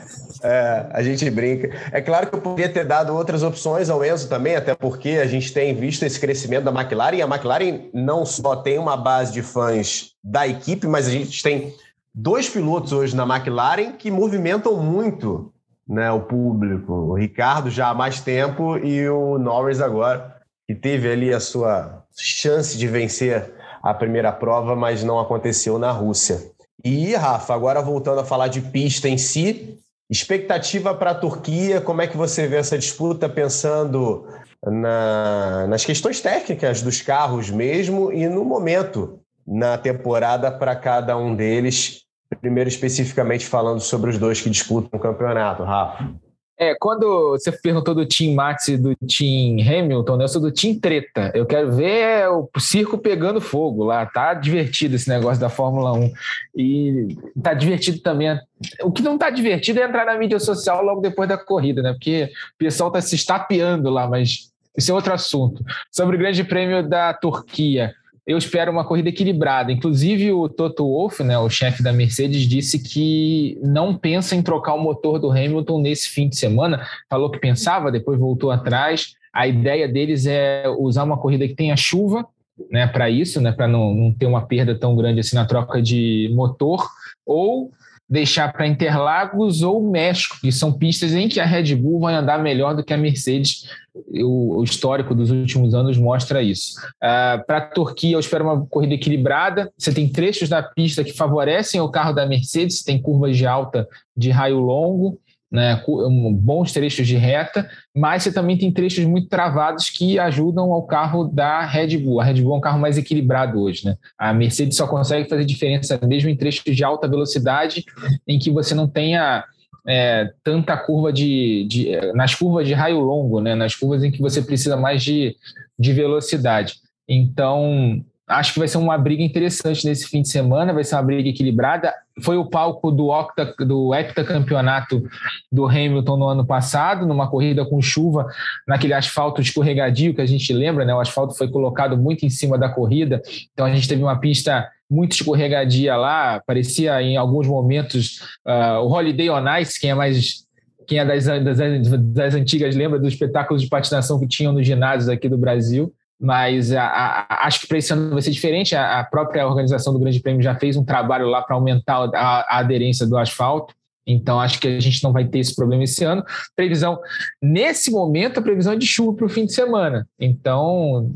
A: É, a gente brinca. É claro que eu poderia ter dado outras opções ao Enzo também, até porque a gente tem visto esse crescimento da McLaren. E a McLaren não só tem uma base de fãs da equipe, mas a gente tem dois pilotos hoje na McLaren que movimentam muito né, o público. O Ricardo já há mais tempo e o Norris agora, que teve ali a sua chance de vencer a primeira prova, mas não aconteceu na Rússia. E, Rafa, agora voltando a falar de pista em si, expectativa para a Turquia, como é que você vê essa disputa pensando na, nas questões técnicas dos carros mesmo e no momento na temporada para cada um deles? Primeiro, especificamente falando sobre os dois que disputam o campeonato, Rafa.
B: É, quando você perguntou do Team Max e do Team Hamilton, né, eu sou do Team Treta. Eu quero ver o circo pegando fogo lá. Tá divertido esse negócio da Fórmula 1. E tá divertido também. O que não tá divertido é entrar na mídia social logo depois da corrida, né? Porque o pessoal tá se estapeando lá, mas isso é outro assunto. Sobre o Grande Prêmio da Turquia eu espero uma corrida equilibrada. Inclusive, o Toto Wolff, né, o chefe da Mercedes, disse que não pensa em trocar o motor do Hamilton nesse fim de semana. Falou que pensava, depois voltou atrás. A ideia deles é usar uma corrida que tenha chuva, né, para isso, né, para não, não ter uma perda tão grande assim na troca de motor, ou deixar para Interlagos ou México, que são pistas em que a Red Bull vai andar melhor do que a Mercedes. O, histórico dos últimos anos mostra isso. Uh, para a Turquia, eu espero uma corrida equilibrada. Você tem trechos da pista que favorecem o carro da Mercedes, tem curvas de alta de raio longo, né, bons trechos de reta, mas você também tem trechos muito travados que ajudam ao carro da Red Bull. A Red Bull é um carro mais equilibrado hoje. Né? A Mercedes só consegue fazer diferença mesmo em trechos de alta velocidade, em que você não tenha é, tanta curva de, de, nas curvas de raio longo, né? nas curvas em que você precisa mais de, de velocidade. Então, acho que vai ser uma briga interessante nesse fim de semana, vai ser uma briga equilibrada. Foi o palco do, octa, do heptacampeonato do Hamilton no ano passado, numa corrida com chuva, naquele asfalto escorregadio que a gente lembra, né? O asfalto foi colocado muito em cima da corrida, então a gente teve uma pista muito escorregadia lá, parecia em alguns momentos uh, o Holiday on Ice, quem é mais quem é das, das, das, antigas lembra dos espetáculos de patinação que tinham nos ginásios aqui do Brasil mas a, a, acho que para esse ano vai ser diferente. A, a, própria organização do Grande Prêmio já fez um trabalho lá para aumentar a, aderência do asfalto. Então, acho que a gente não vai ter esse problema esse ano. Previsão, nesse momento, a previsão é de chuva para o fim de semana. Então,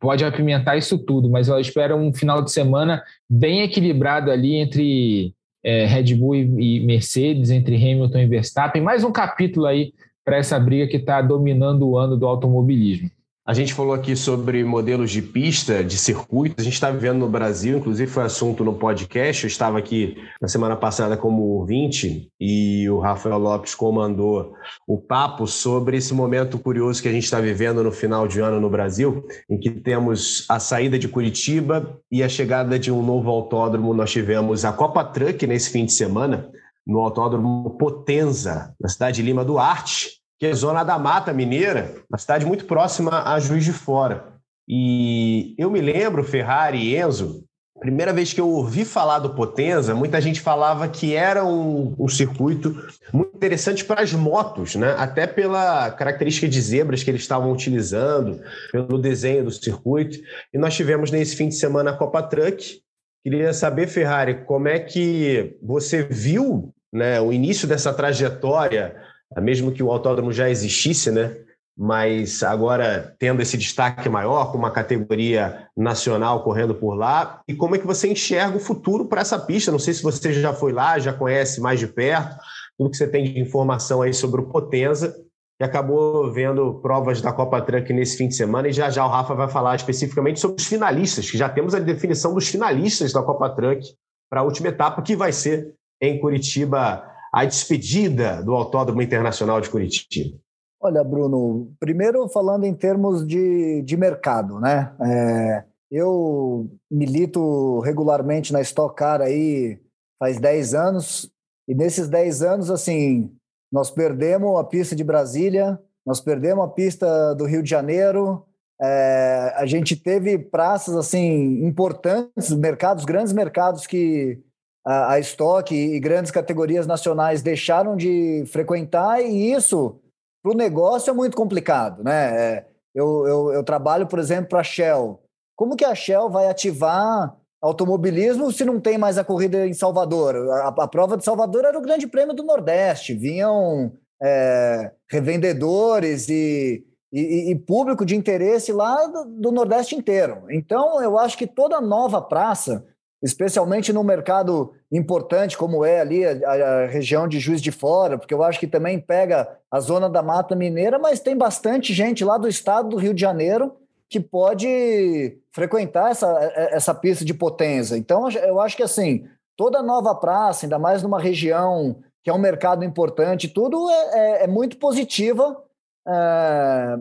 B: pode apimentar isso tudo, mas eu espero um final de semana bem equilibrado ali entre é, Red Bull e, e Mercedes, entre Hamilton e Verstappen. Mais um capítulo aí para essa briga que está dominando o ano do automobilismo.
A: A gente falou aqui sobre modelos de pista, de circuito. A gente está vivendo no Brasil, inclusive foi assunto no podcast. Eu estava aqui na semana passada como ouvinte e o Rafael Lopes comandou o papo sobre esse momento curioso que a gente está vivendo no final de ano no Brasil, em que temos a saída de Curitiba e a chegada de um novo autódromo. Nós tivemos a Copa Truck nesse fim de semana, no autódromo Potenza, na cidade de Lima Duarte que é zona da Mata Mineira, uma cidade muito próxima a Juiz de Fora. E eu me lembro, Ferrari e Enzo, primeira vez que eu ouvi falar do Potenza, muita gente falava que era um, um circuito muito interessante para as motos, né? até pela característica de zebras que eles estavam utilizando, pelo desenho do circuito. E nós tivemos nesse fim de semana a Copa Truck. Queria saber, Ferrari, como é que você viu né, o início dessa trajetória mesmo que o autódromo já existisse, né? Mas agora tendo esse destaque maior, com uma categoria nacional correndo por lá, e como é que você enxerga o futuro para essa pista? Não sei se você já foi lá, já conhece mais de perto, tudo que você tem de informação aí sobre o Potenza, que acabou vendo provas da Copa Truck nesse fim de semana, e já já o Rafa vai falar especificamente sobre os finalistas, que já temos a definição dos finalistas da Copa Truck para a última etapa, que vai ser em Curitiba a despedida do Autódromo Internacional de Curitiba?
C: Olha, Bruno, primeiro falando em termos de, de mercado, né? É, eu milito regularmente na Stock Car aí faz 10 anos, e nesses 10 anos, assim, nós perdemos a pista de Brasília, nós perdemos a pista do Rio de Janeiro, é, a gente teve praças assim importantes, mercados, grandes mercados que a, estoque e grandes categorias nacionais deixaram de frequentar, e isso para o negócio é muito complicado. Né? É, eu, eu, eu trabalho, por exemplo, para a Shell. Como que a Shell vai ativar automobilismo se não tem mais a corrida em Salvador? A, a prova de Salvador era o Grande Prêmio do Nordeste, vinham é, revendedores e, e, e, público de interesse lá do, do, Nordeste inteiro. Então, eu acho que toda nova praça especialmente num mercado importante como é ali a, a, região de Juiz de Fora, porque eu acho que também pega a zona da Mata Mineira, mas tem bastante gente lá do estado do Rio de Janeiro que pode frequentar essa, essa pista de potência. Então, eu acho que assim, toda nova praça, ainda mais numa região que é um mercado importante, tudo é, é, é muito positiva é,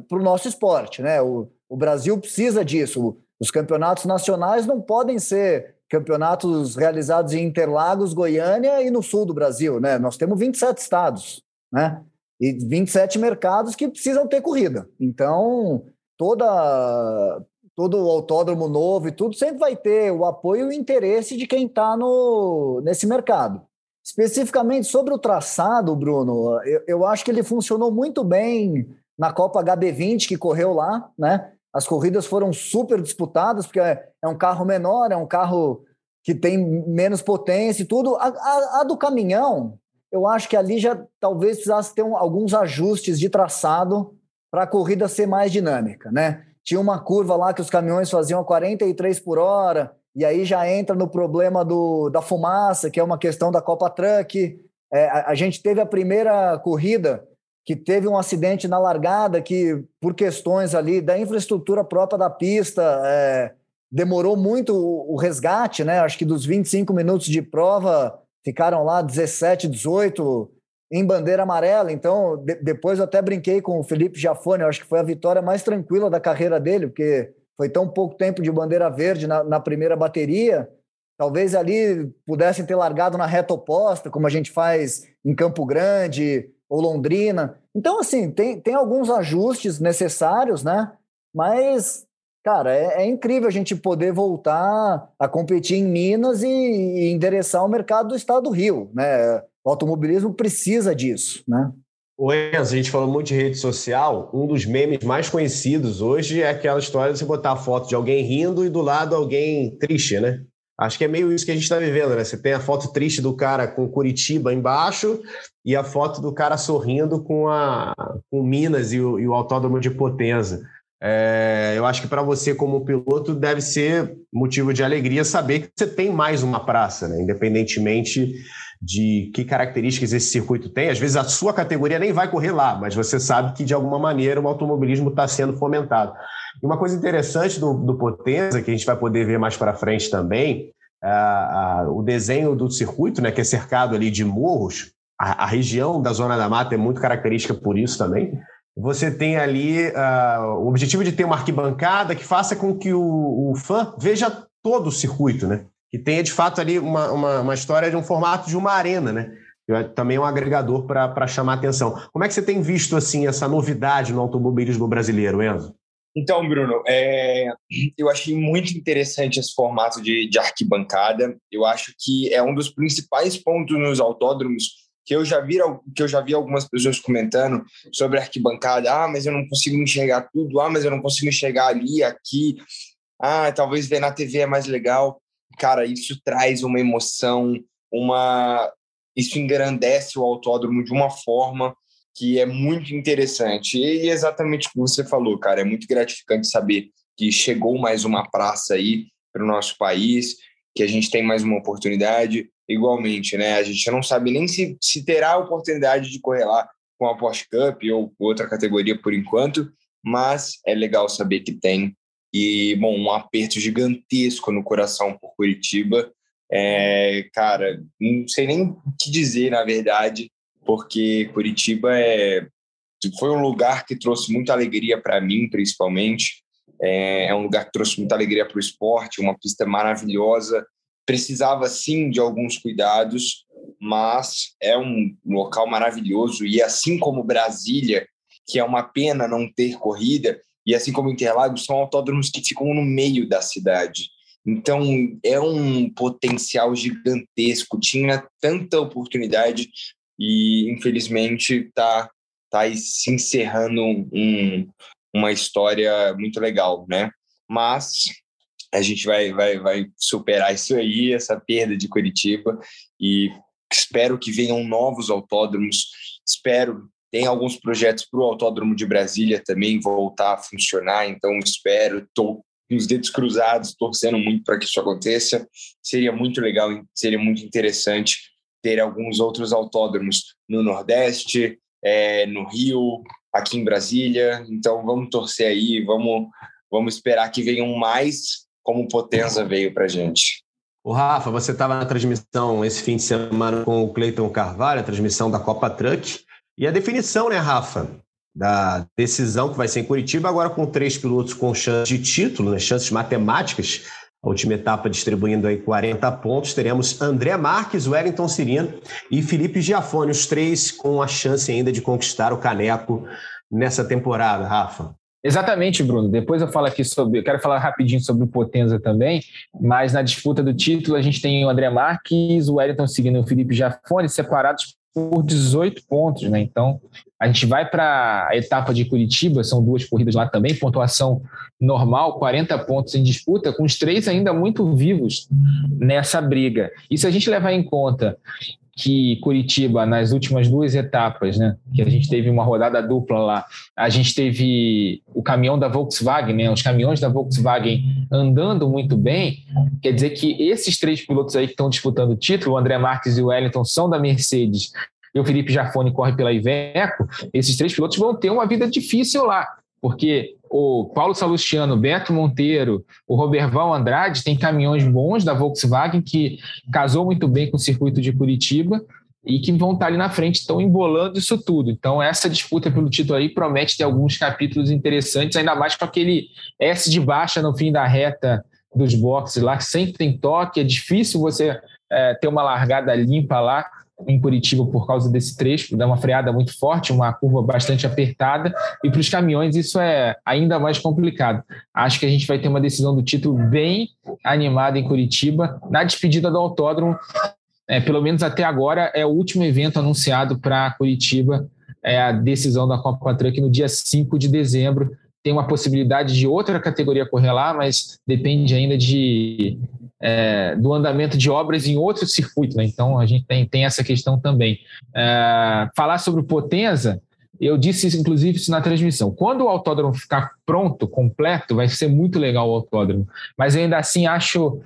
C: para o nosso esporte. Né? O, o Brasil precisa disso. Os campeonatos nacionais não podem ser campeonatos realizados em Interlagos, Goiânia e no sul do Brasil, né? Nós temos 27 estados, né? E 27 mercados que precisam ter corrida. Então, toda todo o autódromo novo e tudo sempre vai ter o apoio e o interesse de quem está nesse mercado. Especificamente sobre o traçado, Bruno, eu, eu acho que ele funcionou muito bem na Copa HB20 que correu lá, né? As corridas foram super disputadas, porque é, é um carro menor, é um carro que tem menos potência e tudo. A, a, a do caminhão, eu acho que ali já talvez precisasse ter um, alguns ajustes de traçado para a corrida ser mais dinâmica, né? Tinha uma curva lá que os caminhões faziam a 43 por hora, e aí já entra no problema do, da fumaça, que é uma questão da Copa Truck. É, a, a gente teve a primeira corrida que teve um acidente na largada que, por questões ali da infraestrutura própria da pista, é, demorou muito o, o, resgate, né? Acho que dos 25 minutos de prova ficaram lá 17, 18 em bandeira amarela. Então, de, depois eu até brinquei com o Felipe Giafone, acho que foi a vitória mais tranquila da carreira dele, porque foi tão pouco tempo de bandeira verde na, na primeira bateria, talvez ali pudessem ter largado na reta oposta, como a gente faz em Campo Grande ou Londrina. Então, assim, tem, tem alguns ajustes necessários, né? Mas, cara, é, é incrível a gente poder voltar a competir em Minas e, e endereçar o mercado do estado do Rio, né? O automobilismo precisa disso, né?
A: O Enzo, a gente falou muito de rede social. Um dos memes mais conhecidos hoje é aquela história de você botar a foto de alguém rindo e do lado alguém triste, né? Acho que é meio isso que a gente está vivendo, né? Você tem a foto triste do cara com Curitiba embaixo e a foto do cara sorrindo com, a, com Minas e o, e o Autódromo de Potenza. É, eu acho que para você, como piloto, deve ser motivo de alegria saber que você tem mais uma praça, né? independentemente de que características esse circuito tem. Às vezes a sua categoria nem vai correr lá, mas você sabe que de alguma maneira o automobilismo está sendo fomentado. E uma coisa interessante do, do Potenza, que a gente vai poder ver mais para frente também, o desenho do circuito, né, que é cercado ali de morros, a, a, região da Zona da Mata é muito característica por isso também. Você tem ali uh, o objetivo de ter uma arquibancada que faça com que o, o fã veja todo o circuito, né? que tenha de fato ali uma, uma, uma história de um formato de uma arena, né? Também é um agregador para chamar atenção. Como é que você tem visto assim essa novidade no automobilismo brasileiro, Enzo?
D: Então, Bruno, é, eu achei muito interessante esse formato de, de, arquibancada. Eu acho que é um dos principais pontos nos autódromos que eu já vi que eu já vi algumas pessoas comentando sobre arquibancada. Ah, mas eu não consigo enxergar tudo. Ah, mas eu não consigo enxergar ali, aqui. Ah, talvez ver na TV é mais legal cara, isso traz uma emoção, uma isso engrandece o autódromo de uma forma que é muito interessante. E exatamente o que você falou, cara, é muito gratificante saber que chegou mais uma praça aí para o nosso país, que a gente tem mais uma oportunidade. Igualmente, né? A gente não sabe nem se, se terá a oportunidade de correr lá com a Porsche Cup ou outra categoria por enquanto, mas é legal saber que tem e, bom, um aperto gigantesco no coração por Curitiba. É, cara, não sei nem o que dizer, na verdade, porque Curitiba é, foi um lugar que trouxe muita alegria para mim, principalmente. É, é um lugar que trouxe muita alegria para o esporte, uma pista maravilhosa. Precisava, sim, de alguns cuidados, mas é um local maravilhoso. E assim como Brasília, que é uma pena não ter corrida, e assim como Interlagos, são autódromos que ficam no meio da cidade. Então, é um potencial gigantesco, tinha tanta oportunidade e, infelizmente, está tá se encerrando um, uma história muito legal, né? Mas a gente vai, vai, vai superar isso aí, essa perda de Curitiba, e espero que venham novos autódromos, espero tem alguns projetos para o Autódromo de Brasília também voltar a funcionar, então espero, estou com os dedos cruzados, torcendo muito para que isso aconteça. Seria muito legal, seria muito interessante ter alguns outros autódromos no Nordeste, é, no Rio, aqui em Brasília. Então vamos torcer aí, vamos, vamos esperar que venham mais, como Potenza veio para gente.
A: O Rafa, você estava na transmissão esse fim de semana com o Cleiton Carvalho, a transmissão da Copa Truck. E a definição, né, Rafa, da decisão que vai ser em Curitiba, agora com três pilotos com chance de título, né, chances matemáticas, a última etapa distribuindo aí 40 pontos, teremos André Marques, Wellington Cirino e Felipe Giafone, os três com a chance ainda de conquistar o caneco nessa temporada, Rafa.
B: Exatamente, Bruno. Depois eu falo aqui sobre. Eu quero falar rapidinho sobre o Potenza também, mas na disputa do título a gente tem o André Marques, o Wellington seguindo o Felipe Jafone, separados por 18 pontos, né? Então, a gente vai para a etapa de Curitiba, são duas corridas lá também, pontuação normal, 40 pontos em disputa, com os três ainda muito vivos nessa briga. E se a gente levar em conta que Curitiba, nas últimas duas etapas, né, que a gente teve uma rodada dupla lá, a gente teve o caminhão da Volkswagen, né, os caminhões da Volkswagen andando muito bem, quer dizer que esses três pilotos aí que estão disputando o título, o André Marques e o Wellington, são da Mercedes, e o Felipe Jafone corre pela Iveco, esses três pilotos vão ter uma vida difícil lá, porque o Paulo Salustiano, Beto Monteiro, o Roberval Andrade têm caminhões bons da Volkswagen que casou muito bem com o circuito de Curitiba e que vão estar ali na frente, estão embolando isso tudo. Então, essa disputa pelo título aí promete ter alguns capítulos interessantes, ainda mais com aquele S de baixa no fim da reta dos boxes lá, que sempre tem toque, é difícil você é, ter uma largada limpa lá em Curitiba por causa desse trecho, dá uma freada muito forte, uma curva bastante apertada, e para os caminhões isso é ainda mais complicado. Acho que a gente vai ter uma decisão do título bem animada em Curitiba, na despedida do autódromo, é, pelo menos até agora, é o último evento anunciado para Curitiba, é a decisão da Copa Truck no dia 5 de dezembro. Tem uma possibilidade de outra categoria correr lá, mas depende ainda de, é, do andamento de obras em outro circuito. Né? Então, a gente tem, tem essa questão também. É, falar sobre o Potenza, eu disse isso, inclusive, isso na transmissão. Quando o autódromo ficar pronto, completo, vai ser muito legal o autódromo. Mas ainda assim acho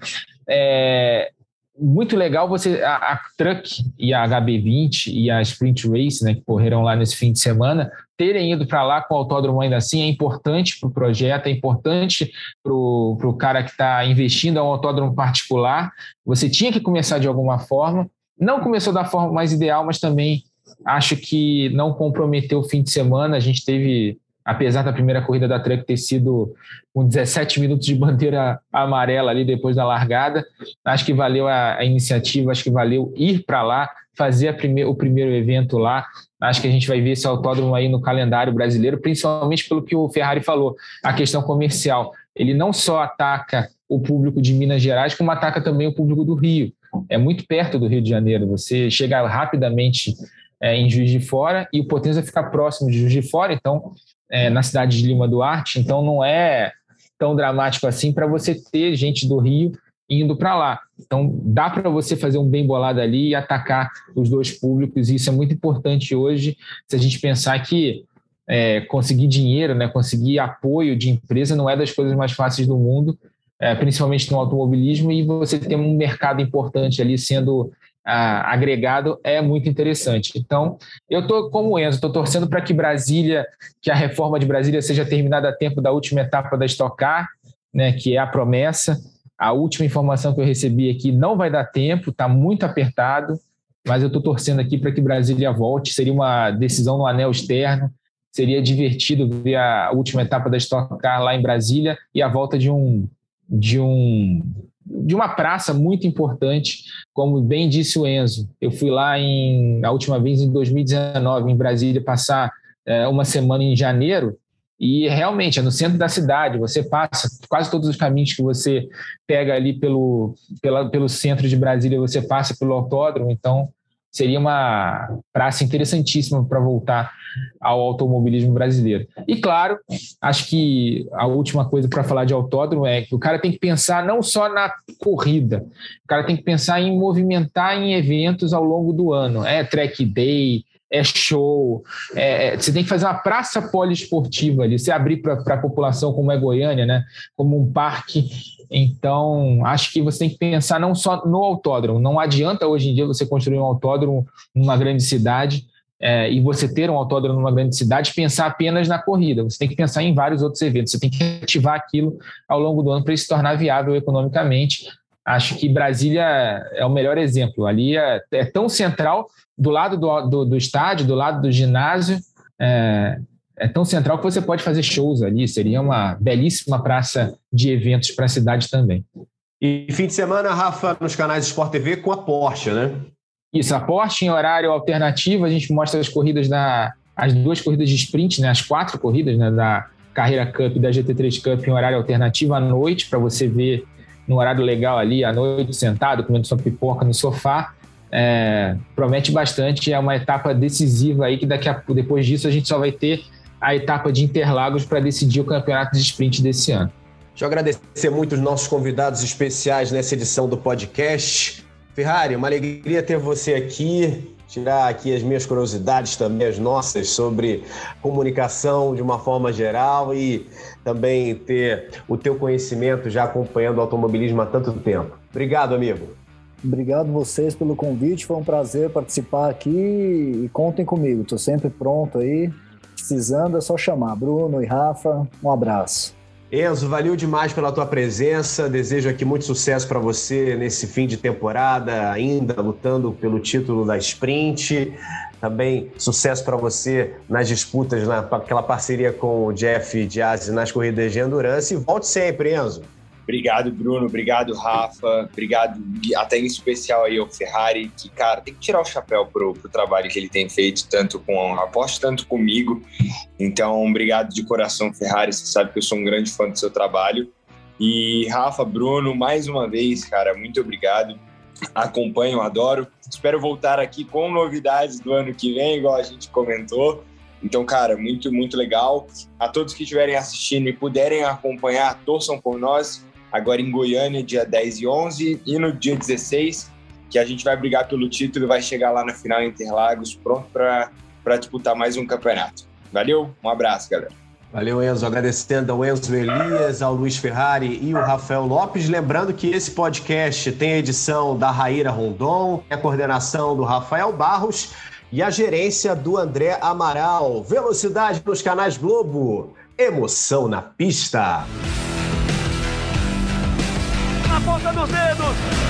B: é, muito legal você a, a, Truck e a HB20 e a Sprint Race, né, que correram lá nesse fim de semana, terem ido para lá com o autódromo ainda assim é importante para o projeto, é importante para o cara que está investindo em um autódromo particular. Você tinha que começar de alguma forma. Não começou da forma mais ideal, mas também acho que não comprometeu o fim de semana. A gente teve apesar da primeira corrida da Truck ter sido com 17 minutos de bandeira amarela ali depois da largada, acho que valeu a, a iniciativa, acho que valeu ir para lá, fazer prime o primeiro evento lá. Acho que a gente vai ver esse autódromo aí no calendário brasileiro, principalmente pelo que o Ferrari falou, a questão comercial. Ele não só ataca o público de Minas Gerais, como ataca também o público do Rio. É muito perto do Rio de Janeiro. Você chega rapidamente é, em Juiz de Fora e o Potenza fica próximo de Juiz de Fora, então é, na cidade de Lima Duarte, então não é tão dramático assim para você ter gente do Rio indo para lá. Então dá para você fazer um bem bolado ali e atacar os dois públicos, e isso é muito importante hoje, se a gente pensar que é, conseguir dinheiro, né, conseguir apoio de empresa não é das coisas mais fáceis do mundo, é, principalmente no automobilismo, e você tem um mercado importante ali sendo agregado é muito interessante. Então, eu estou como o Enzo, estou torcendo para que Brasília, que a reforma de Brasília seja terminada a tempo da última etapa da Stock Car, né, que é a promessa. A última informação que eu recebi aqui não vai dar tempo, está muito apertado, mas eu estou torcendo aqui para que Brasília volte. Seria uma decisão no anel externo, seria divertido ver a última etapa da Stock Car lá em Brasília e a volta de um de um de uma praça muito importante, como bem disse o Enzo. Eu fui lá em a última vez em 2019 em Brasília passar é, uma semana em janeiro e realmente é no centro da cidade. Você passa quase todos os caminhos que você pega ali pelo pela, pelo centro de Brasília, você passa pelo autódromo. Então seria uma praça interessantíssima para voltar ao automobilismo brasileiro. E claro, acho que a última coisa para falar de autódromo é que o cara tem que pensar não só na corrida, o cara tem que pensar em movimentar em eventos ao longo do ano. É track day, é show, é, é você tem que fazer uma praça poliesportiva ali, você abrir para a população como é Goiânia, né? como um parque então, acho que você tem que pensar não só no autódromo. Não adianta hoje em dia você construir um autódromo numa grande cidade é, e você ter um autódromo numa grande cidade pensar apenas na corrida. Você tem que pensar em vários outros eventos. Você tem que ativar aquilo ao longo do ano para se tornar viável economicamente. Acho que Brasília é o melhor exemplo. Ali é, é tão central, do lado do, do, do, estádio, do lado do ginásio. É, é tão central que você pode fazer shows ali, seria uma belíssima praça de eventos para a cidade também.
A: E fim de semana, Rafa, nos canais Sport TV com a Porsche, né?
B: Isso, a Porsche em horário alternativo, a gente mostra as corridas da. as duas corridas de sprint, né? As quatro corridas né? da Carreira Cup e da GT3 Cup em horário alternativo à noite, para você ver no horário legal ali, à noite, sentado, comendo sua pipoca no sofá. É, promete bastante, é uma etapa decisiva aí que daqui a, depois disso a gente só vai ter a etapa de Interlagos para decidir o campeonato de sprint desse ano.
A: Deixa eu agradecer muito os nossos convidados especiais nessa edição do podcast. Ferrari, uma alegria ter você aqui, tirar aqui as minhas curiosidades também, as nossas, sobre comunicação de uma forma geral e também ter o teu conhecimento já acompanhando o automobilismo há tanto tempo. Obrigado, amigo.
C: Obrigado vocês pelo convite, foi um prazer participar aqui e contem comigo, estou sempre pronto aí Precisando é só chamar. Bruno e Rafa, um abraço.
A: Enzo, valeu demais pela tua presença. Desejo aqui muito sucesso para você nesse fim de temporada, ainda lutando pelo título da Sprint. Também sucesso para você nas disputas, naquela parceria com o Jeff Diaz nas corridas de endurance. E volte sempre, Enzo.
D: Obrigado, Bruno. Obrigado, Rafa. Obrigado, até em especial aí ao Ferrari, que, cara, tem que tirar o chapéu pro, pro trabalho que ele tem feito, tanto com a aposto, tanto comigo. Então, obrigado de coração, Ferrari. Você sabe que eu sou um grande fã do seu trabalho. E Rafa, Bruno, mais uma vez, cara, muito obrigado. Acompanho, adoro. Espero voltar aqui com novidades do ano que vem, igual a gente comentou. Então, cara, muito, muito legal. A todos que estiverem assistindo e puderem acompanhar, torçam por nós agora em Goiânia, dia 10 e 11, e no dia 16, que a gente vai brigar pelo título e vai chegar lá na final em Interlagos, pronto para disputar mais um campeonato. Valeu, um abraço, galera.
A: Valeu, Enzo. Agradecendo ao Enzo Elias, ao Luiz Ferrari e o Rafael Lopes. Lembrando que esse podcast tem a edição da Raíra Rondon, a coordenação do Rafael Barros e a gerência do André Amaral. Velocidade nos canais Globo. Emoção na pista
E: dos dedos.